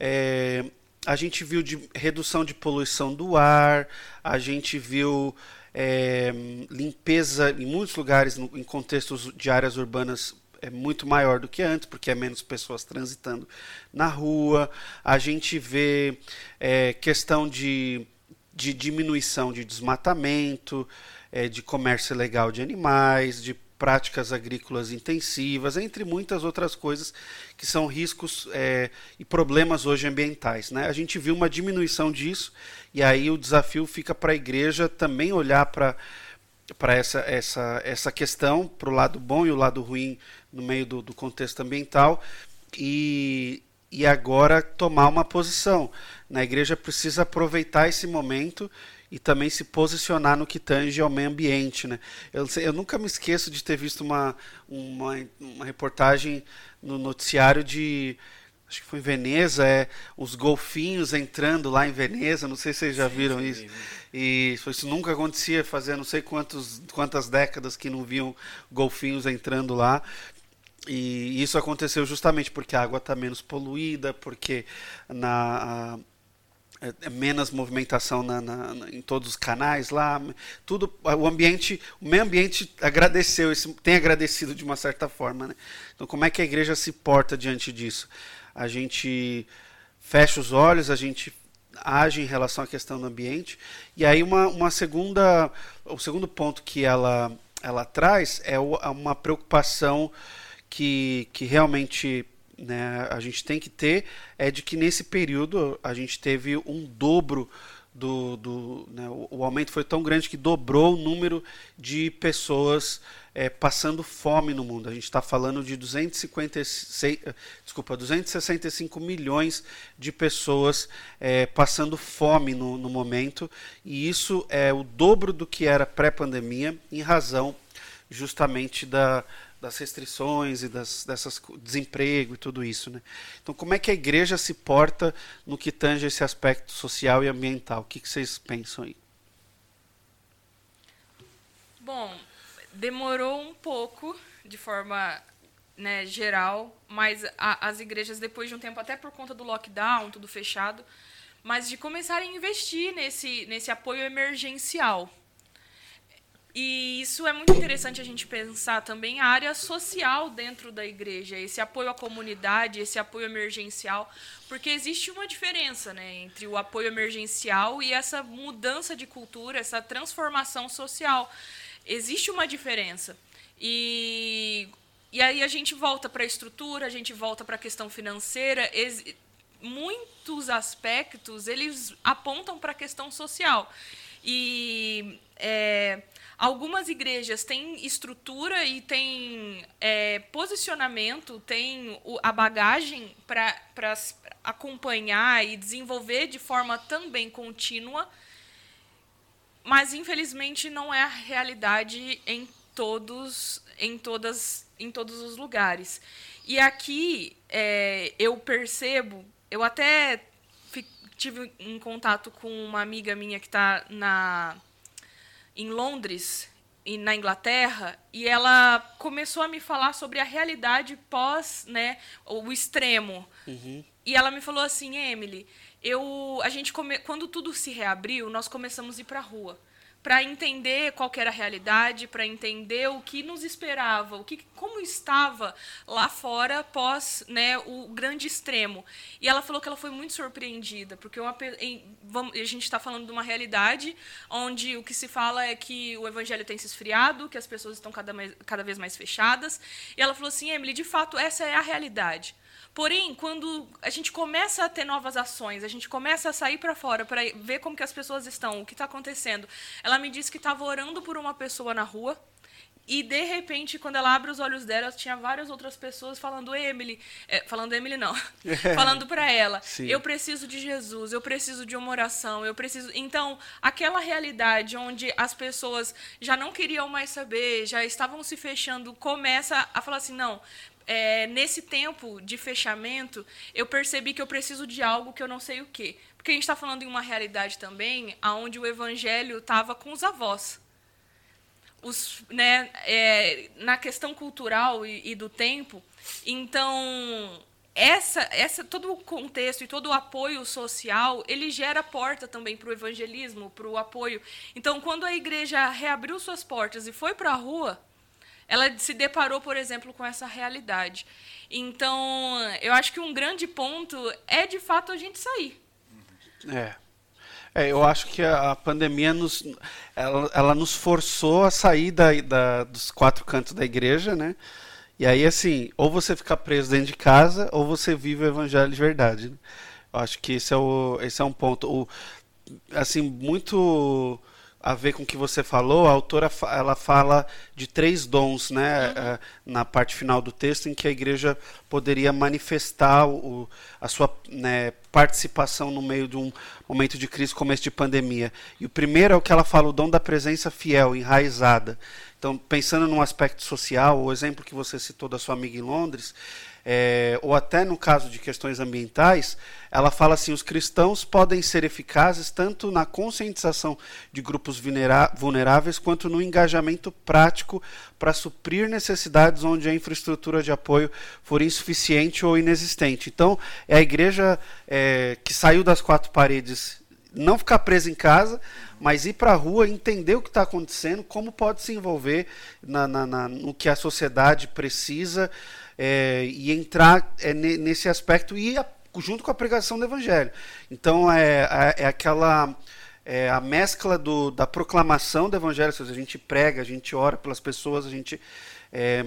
é, a gente viu de redução de poluição do ar, a gente viu é, limpeza em muitos lugares, no, em contextos de áreas urbanas é muito maior do que antes, porque é menos pessoas transitando na rua. A gente vê é, questão de, de diminuição de desmatamento, é, de comércio ilegal de animais, de práticas agrícolas intensivas, entre muitas outras coisas que são riscos é, e problemas hoje ambientais. Né? A gente viu uma diminuição disso e aí o desafio fica para a igreja também olhar para para essa, essa, essa questão, para o lado bom e o lado ruim no meio do, do contexto ambiental e, e agora tomar uma posição. Na igreja precisa aproveitar esse momento e também se posicionar no que tange ao meio ambiente. Né? Eu, eu nunca me esqueço de ter visto uma, uma, uma reportagem no noticiário de acho que foi em Veneza, é os golfinhos entrando lá em Veneza, não sei se vocês já sim, viram sim, isso. Sim. E isso nunca acontecia, fazia não sei quantos, quantas décadas que não viam golfinhos entrando lá. E isso aconteceu justamente porque a água está menos poluída, porque na é, é menos movimentação na, na, na, em todos os canais lá, tudo o ambiente, o meio ambiente agradeceu, tem agradecido de uma certa forma, né? Então como é que a igreja se porta diante disso? A gente fecha os olhos, a gente age em relação à questão do ambiente. E aí uma, uma segunda, o segundo ponto que ela ela traz é uma preocupação que, que realmente né, a gente tem que ter é de que nesse período a gente teve um dobro do, do né, o, aumento foi tão grande que dobrou o número de pessoas é, passando fome no mundo. A gente está falando de 256, desculpa, 265 milhões de pessoas é, passando fome no, no momento, e isso é o dobro do que era pré-pandemia, em razão justamente da, das restrições e das, dessas desemprego e tudo isso, né? Então, como é que a igreja se porta no que tange esse aspecto social e ambiental? O que, que vocês pensam aí? Bom, demorou um pouco de forma né, geral, mas a, as igrejas depois de um tempo, até por conta do lockdown, tudo fechado, mas de começarem a investir nesse nesse apoio emergencial e isso é muito interessante a gente pensar também a área social dentro da igreja, esse apoio à comunidade, esse apoio emergencial, porque existe uma diferença né, entre o apoio emergencial e essa mudança de cultura, essa transformação social. Existe uma diferença. E, e aí a gente volta para a estrutura, a gente volta para a questão financeira. Ex, muitos aspectos eles apontam para a questão social. E. É, Algumas igrejas têm estrutura e têm é, posicionamento, têm a bagagem para acompanhar e desenvolver de forma também contínua, mas infelizmente não é a realidade em todos, em todas, em todos os lugares. E aqui é, eu percebo, eu até tive um contato com uma amiga minha que está na em Londres e na Inglaterra e ela começou a me falar sobre a realidade pós, né, o extremo. Uhum. E ela me falou assim, Emily, eu, a gente come, quando tudo se reabriu, nós começamos a ir para a rua para entender qual era a realidade, para entender o que nos esperava, o que, como estava lá fora após né, o grande extremo. E ela falou que ela foi muito surpreendida, porque uma, em, vamos, a gente está falando de uma realidade onde o que se fala é que o evangelho tem se esfriado, que as pessoas estão cada, mais, cada vez mais fechadas. E ela falou assim, Emily, de fato, essa é a realidade. Porém, quando a gente começa a ter novas ações, a gente começa a sair para fora para ver como que as pessoas estão, o que está acontecendo. Ela me disse que estava orando por uma pessoa na rua e de repente, quando ela abre os olhos dela, tinha várias outras pessoas falando Emily, é, falando Emily não, (laughs) falando para ela, Sim. eu preciso de Jesus, eu preciso de uma oração, eu preciso. Então, aquela realidade onde as pessoas já não queriam mais saber, já estavam se fechando, começa a falar assim, não, é, nesse tempo de fechamento, eu percebi que eu preciso de algo que eu não sei o quê. Porque a gente está falando em uma realidade também onde o evangelho estava com os avós. Os, né, é, na questão cultural e, e do tempo. Então, essa, essa, todo o contexto e todo o apoio social, ele gera porta também para o evangelismo, para o apoio. Então, quando a igreja reabriu suas portas e foi para a rua, ela se deparou, por exemplo, com essa realidade. Então, eu acho que um grande ponto é, de fato, a gente sair. É. É, eu acho que a, pandemia nos, ela, ela nos forçou a sair da, da, dos quatro cantos da igreja, né? E aí, assim, ou você fica preso dentro de casa, ou você vive o evangelho de verdade. Né? Eu acho que esse é, o, esse é um ponto. O, assim, muito a ver com o que você falou, a autora ela fala de três dons, né, uhum. na parte final do texto, em que a igreja poderia manifestar o, a sua né, participação no meio de um momento de crise como esse de pandemia. E o primeiro é o que ela fala, o dom da presença fiel, enraizada. Então, pensando num aspecto social, o exemplo que você citou da sua amiga em Londres, é, ou até no caso de questões ambientais, ela fala assim: os cristãos podem ser eficazes tanto na conscientização de grupos vulneráveis quanto no engajamento prático para suprir necessidades onde a infraestrutura de apoio for insuficiente ou inexistente. Então, é a igreja é, que saiu das quatro paredes, não ficar presa em casa, mas ir para a rua, entender o que está acontecendo, como pode se envolver na, na, na, no que a sociedade precisa é, e entrar é, nesse aspecto e a, junto com a pregação do evangelho. Então é, é, é aquela é a mescla do, da proclamação do evangelho, seja, a gente prega, a gente ora pelas pessoas, a gente é,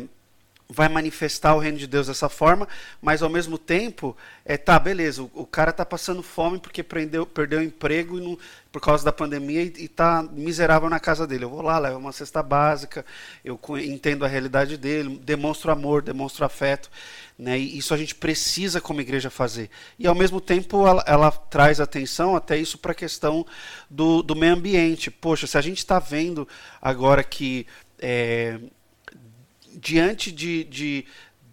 vai manifestar o reino de Deus dessa forma, mas ao mesmo tempo, é, tá, beleza, o, o cara tá passando fome porque prendeu, perdeu o emprego não, por causa da pandemia e, está miserável na casa dele. Eu vou lá, levo uma cesta básica, eu entendo a realidade dele, demonstro amor, demonstro afeto. Né, e isso a gente precisa como igreja fazer. E ao mesmo tempo ela, ela traz atenção até isso para a questão do, do meio ambiente. Poxa, se a gente está vendo agora que é, diante de, de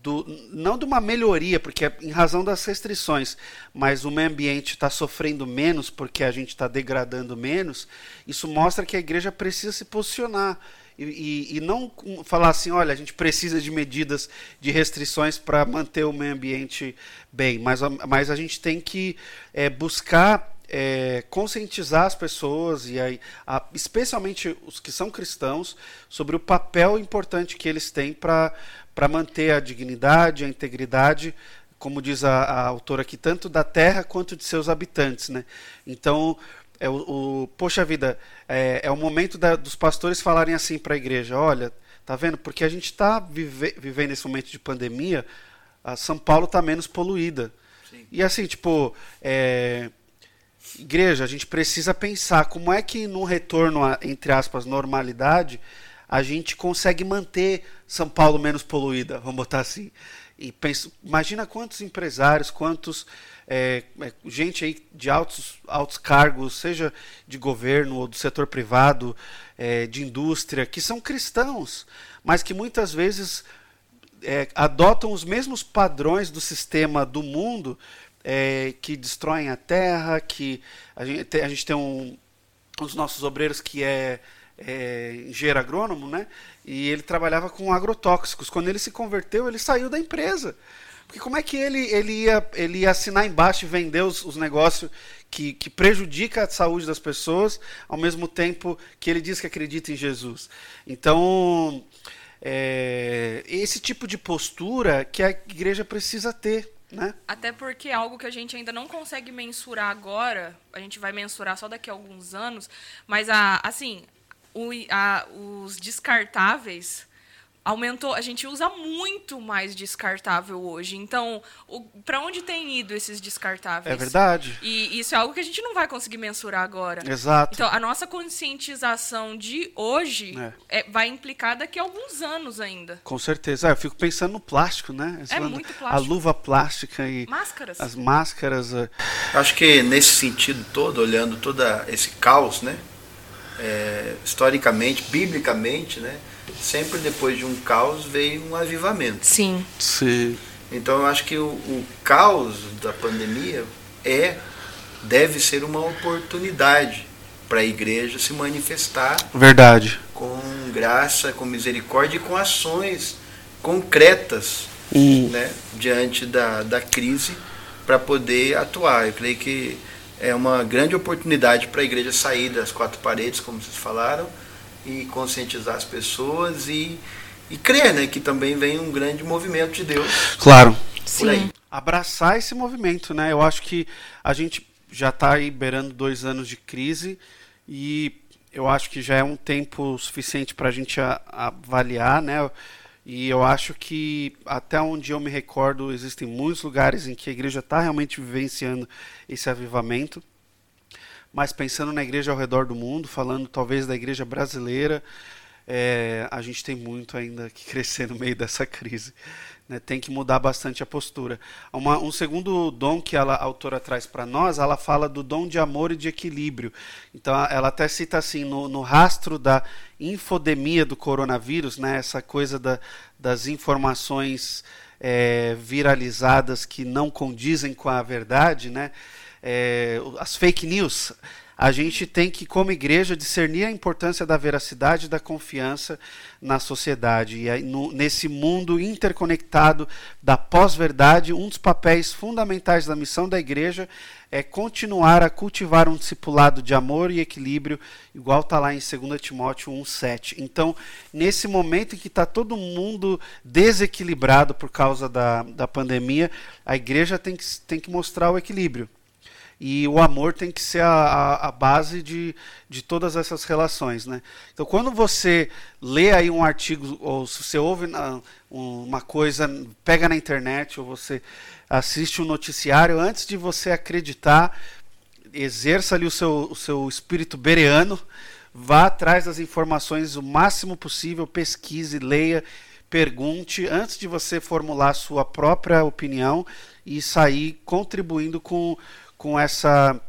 do, não de uma melhoria, porque é em razão das restrições, mas o meio ambiente está sofrendo menos porque a gente está degradando menos, isso mostra que a igreja precisa se posicionar. E, e, e, não falar assim, olha, a gente precisa de medidas de restrições para manter o meio ambiente bem, mas, mas a gente tem que é, buscar é, conscientizar as pessoas e aí, a, especialmente os que são cristãos sobre o papel importante que eles têm para manter a dignidade, a integridade, como diz a, a, autora aqui, tanto da terra quanto de seus habitantes, né? Então, é o, o poxa vida, é, é o momento da, dos pastores falarem assim para a igreja, olha, tá vendo? Porque a gente está vive, vivendo esse momento de pandemia, a São Paulo está menos poluída. Sim. E assim, tipo, é, igreja, a gente precisa pensar como é que no retorno a, entre aspas, normalidade, a gente consegue manter São Paulo menos poluída, (laughs) vamos botar assim. E penso, imagina quantos empresários, quantos é, é, gente aí de altos, altos cargos, seja de governo ou do setor privado, é, de indústria, que são cristãos, mas que muitas vezes é, adotam os mesmos padrões do sistema do mundo é, que destroem a terra, que a gente, a gente tem um, os nossos obreiros que é, é engenheiro agrônomo, né? E ele trabalhava com agrotóxicos. Quando ele se converteu, ele saiu da empresa. Porque como é que ele, ele, ia, ele ia assinar embaixo e vender os, os negócios que, que prejudica a saúde das pessoas, ao mesmo tempo que ele diz que acredita em Jesus? Então, é, esse tipo de postura que a igreja precisa ter. Né? Até porque é algo que a gente ainda não consegue mensurar agora, a gente vai mensurar só daqui a alguns anos, mas a, assim, o, a, os descartáveis aumentou, a gente usa muito mais descartável hoje. Então, para onde tem ido esses descartáveis? É verdade. E isso é algo que a gente não vai conseguir mensurar agora. Exato. Então, a nossa conscientização de hoje é. É, vai implicar daqui a alguns anos ainda. Com certeza. Ah, eu fico pensando no plástico, né? é muito plástico. A luva plástica e máscaras. as máscaras. É. Acho que nesse sentido todo, olhando todo esse caos, né? É, historicamente, biblicamente, né? Sempre depois de um caos veio um avivamento. Sim. Sim. Então eu acho que o, o caos da pandemia é deve ser uma oportunidade para a igreja se manifestar. Verdade. Com graça, com misericórdia e com ações concretas hum. né, diante da, da crise para poder atuar. Eu creio que é uma grande oportunidade para a igreja sair das quatro paredes, como vocês falaram, e conscientizar as pessoas e, e crer né, que também vem um grande movimento de Deus. Claro. Sim. Abraçar esse movimento, né? Eu acho que a gente já está aí beirando dois anos de crise e eu acho que já é um tempo suficiente para a gente avaliar, né? E eu acho que até onde eu me recordo existem muitos lugares em que a igreja está realmente vivenciando esse avivamento. Mas pensando na igreja ao redor do mundo, falando talvez da igreja brasileira, é, a gente tem muito ainda que crescer (laughs) no meio dessa crise. Né, tem que mudar bastante a postura. Uma, um segundo dom que ela, a autora traz para nós, ela fala do dom de amor e de equilíbrio. Então, ela até cita assim: no, no rastro da infodemia do coronavírus, né, essa coisa da, das informações é, viralizadas que não condizem com a verdade, né, é, as fake news a gente tem que, como igreja, discernir a importância da veracidade e da confiança na sociedade. E aí, no, nesse mundo interconectado da pós-verdade, um dos papéis fundamentais da missão da igreja é continuar a cultivar um discipulado de amor e equilíbrio, igual está lá em 2 Timóteo 1,7. Então, nesse momento em que está todo mundo desequilibrado por causa da, da pandemia, a igreja tem que, tem que mostrar o equilíbrio. E o amor tem que ser a, a, a, base de, de todas essas relações. Né? Então, quando você lê aí um artigo, ou se você ouve uma coisa, pega na internet, ou você assiste um noticiário, antes de você acreditar, exerça ali o seu, o seu espírito bereano, vá atrás das informações o máximo possível, pesquise, leia, pergunte, antes de você formular sua própria opinião e sair contribuindo com com essa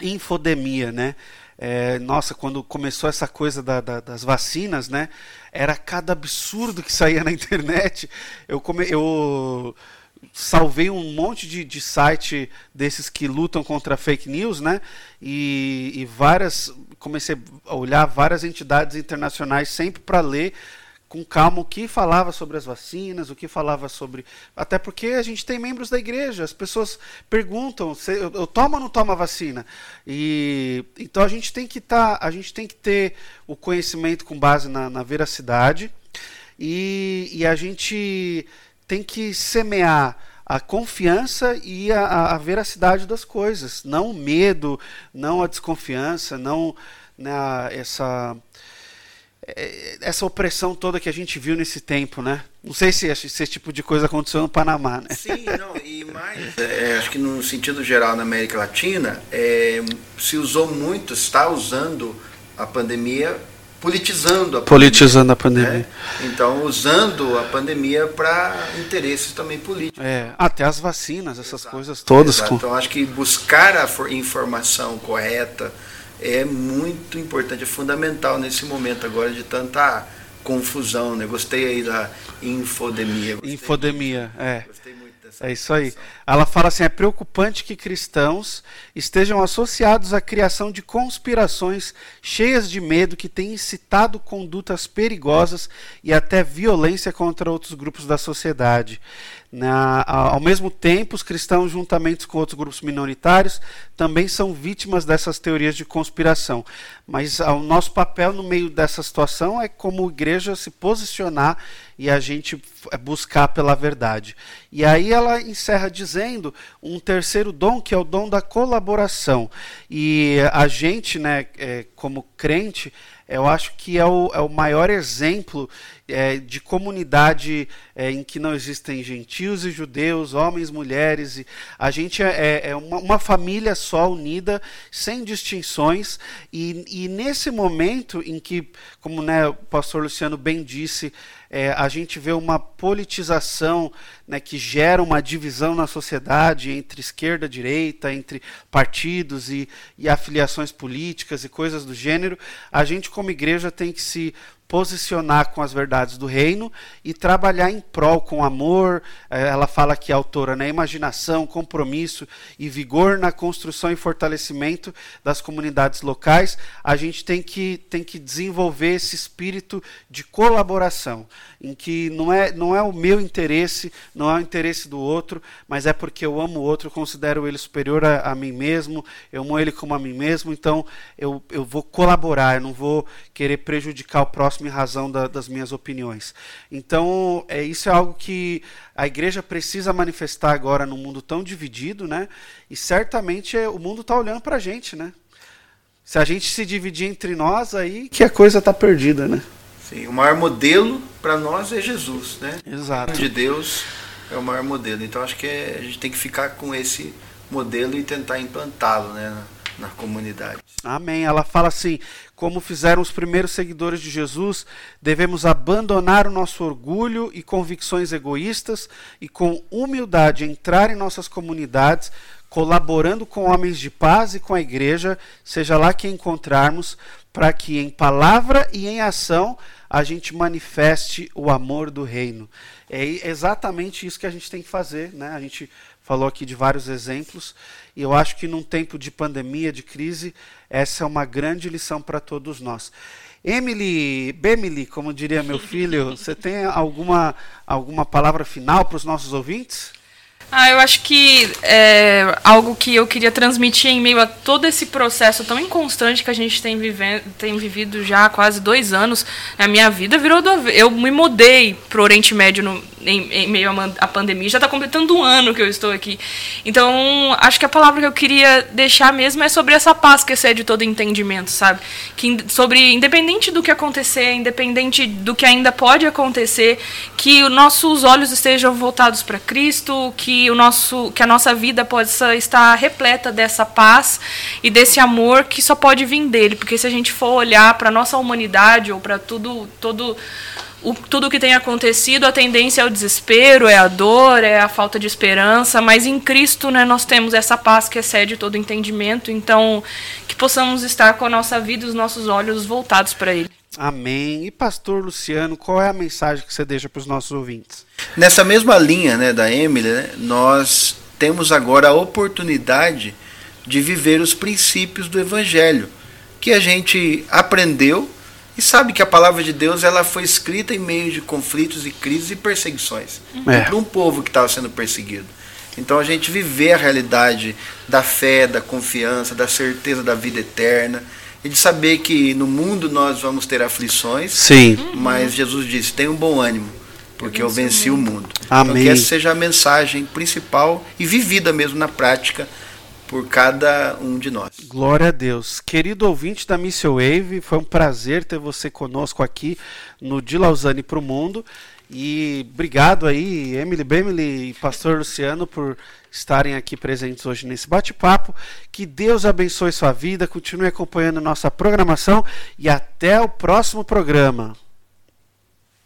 infodemia, né? É, nossa, quando começou essa coisa da, da, das vacinas, né? Era cada absurdo que saía na (laughs) internet. Eu, come, eu salvei um monte de, de site desses que lutam contra fake news, né? E, e várias comecei a olhar várias entidades internacionais sempre para ler com calma o que falava sobre as vacinas, o que falava sobre. Até porque a gente tem membros da igreja, as pessoas perguntam: eu, eu tomo ou não tomo a vacina? E então a gente tem que tá, a gente tem que ter o conhecimento com base na, na veracidade e, e, a gente tem que semear a confiança e a, a veracidade das coisas, não o medo, não a desconfiança, não né, essa essa opressão toda que a gente viu nesse tempo, né? Não sei se esse, esse tipo de coisa aconteceu no Panamá, né? Sim, não, e mais, (laughs) é, acho que no sentido geral na América Latina, é, se usou muito, está usando a pandemia, politizando a politizando pandemia, a pandemia. Né? Então, usando a pandemia para interesses também políticos. É, até as vacinas, essas Exato. coisas todas. Exato. Com... Então, acho que buscar a informação correta, é muito importante, é fundamental nesse momento agora de tanta confusão, né? Gostei aí da infodemia. Infodemia, é. Gostei muito dessa É isso aí. Ela fala assim: é preocupante que cristãos estejam associados à criação de conspirações cheias de medo que têm incitado condutas perigosas e até violência contra outros grupos da sociedade. Na, ao mesmo tempo, os cristãos, juntamente com outros grupos minoritários, também são vítimas dessas teorias de conspiração. Mas o nosso papel no meio dessa situação é, como igreja, se posicionar e a gente buscar pela verdade. E aí ela encerra dizendo um terceiro dom, que é o dom da colaboração. E a gente, né, é, como crente, eu acho que é o, é o maior exemplo é, de comunidade é, em que não existem gentios e judeus, homens, mulheres. E a gente é, é, é uma, uma, família só, unida, sem distinções. E, e nesse momento em que, como né, o pastor Luciano bem disse, é, a gente vê uma politização né, que gera uma divisão na sociedade entre esquerda e direita, entre partidos e, e afiliações políticas e coisas do gênero, a gente, como igreja, tem que se posicionar com as verdades do reino e trabalhar em prol com amor. Eh, ela fala aqui, a autora, né? imaginação, compromisso e vigor na construção e fortalecimento das comunidades locais. A gente tem que, tem que desenvolver esse espírito de colaboração, em que não é, não é o meu interesse, não é o interesse do outro, mas é porque eu amo o outro, considero ele superior a, a mim mesmo, eu amo ele como a mim mesmo, então eu, eu vou colaborar, eu não vou querer prejudicar o próximo próximo em razão da, das minhas opiniões. Então, é, isso é algo que a igreja precisa manifestar agora num mundo tão dividido, né? E certamente é, o mundo está olhando para a gente, né? Se a gente se dividir entre nós, aí que a coisa está perdida, né? Sim, o maior modelo para nós é Jesus, né? Exato. De Deus é o maior modelo. Então acho que é, a gente tem que ficar com esse modelo e tentar implantá-lo, né? Na comunidade. Amém. Ela fala assim: como fizeram os primeiros seguidores de Jesus, devemos abandonar o nosso orgulho e convicções egoístas e, com humildade, entrar em nossas comunidades, colaborando com homens de paz e com a igreja, seja lá quem encontrarmos, para que em palavra e em ação a gente manifeste o amor do reino. É exatamente isso que a gente tem que fazer, né? A gente falou aqui de vários exemplos e eu acho que num tempo de pandemia, de crise, essa é uma grande lição para todos nós. Emily, Bemily, como diria meu filho, (laughs) você tem alguma, alguma palavra final para os nossos ouvintes? Ah, eu acho que é algo que eu queria transmitir em meio a todo esse processo tão inconstante que a gente tem, vivendo, tem vivido já há quase dois anos. A minha vida virou do Eu me mudei para o Oriente Médio no, em, em, meio à pandemia. Já está completando um ano que eu estou aqui. Então, acho que a palavra que eu queria deixar mesmo é sobre essa paz que excede todo entendimento, sabe? Que, sobre, independente do que acontecer, independente do que ainda pode acontecer, que os nossos olhos estejam voltados para Cristo, que o nosso que a nossa vida possa estar repleta dessa paz e desse amor que só pode vir dele, porque se a gente for olhar para nossa humanidade ou para tudo todo o, tudo que tem acontecido, a tendência é o desespero, é a dor, é a falta de esperança, mas em Cristo né, nós temos essa paz que excede todo entendimento, então que possamos estar com a nossa vida e os nossos olhos voltados para Ele. Amém. E pastor Luciano, qual é a mensagem que você deixa para os nossos ouvintes? Nessa mesma linha né, da Emily, né, nós temos agora a oportunidade de viver os princípios do Evangelho, que a gente aprendeu e sabe que a palavra de Deus ela foi escrita em meio de conflitos e crises e perseguições é. para um povo que estava sendo perseguido. Então a gente viver a realidade da fé, da confiança, da certeza da vida eterna e de saber que no mundo nós vamos ter aflições. Sim. Mas Jesus disse: tenha um bom ânimo, porque eu venci o mundo. Amém. Então, que essa seja a mensagem principal e vivida mesmo na prática por cada um de nós. Glória a Deus. Querido ouvinte da Missile Wave, foi um prazer ter você conosco aqui no De Lausanne para o Mundo. E obrigado aí, Emily Bemily e Pastor Luciano, por estarem aqui presentes hoje nesse bate-papo. Que Deus abençoe sua vida, continue acompanhando nossa programação e até o próximo programa.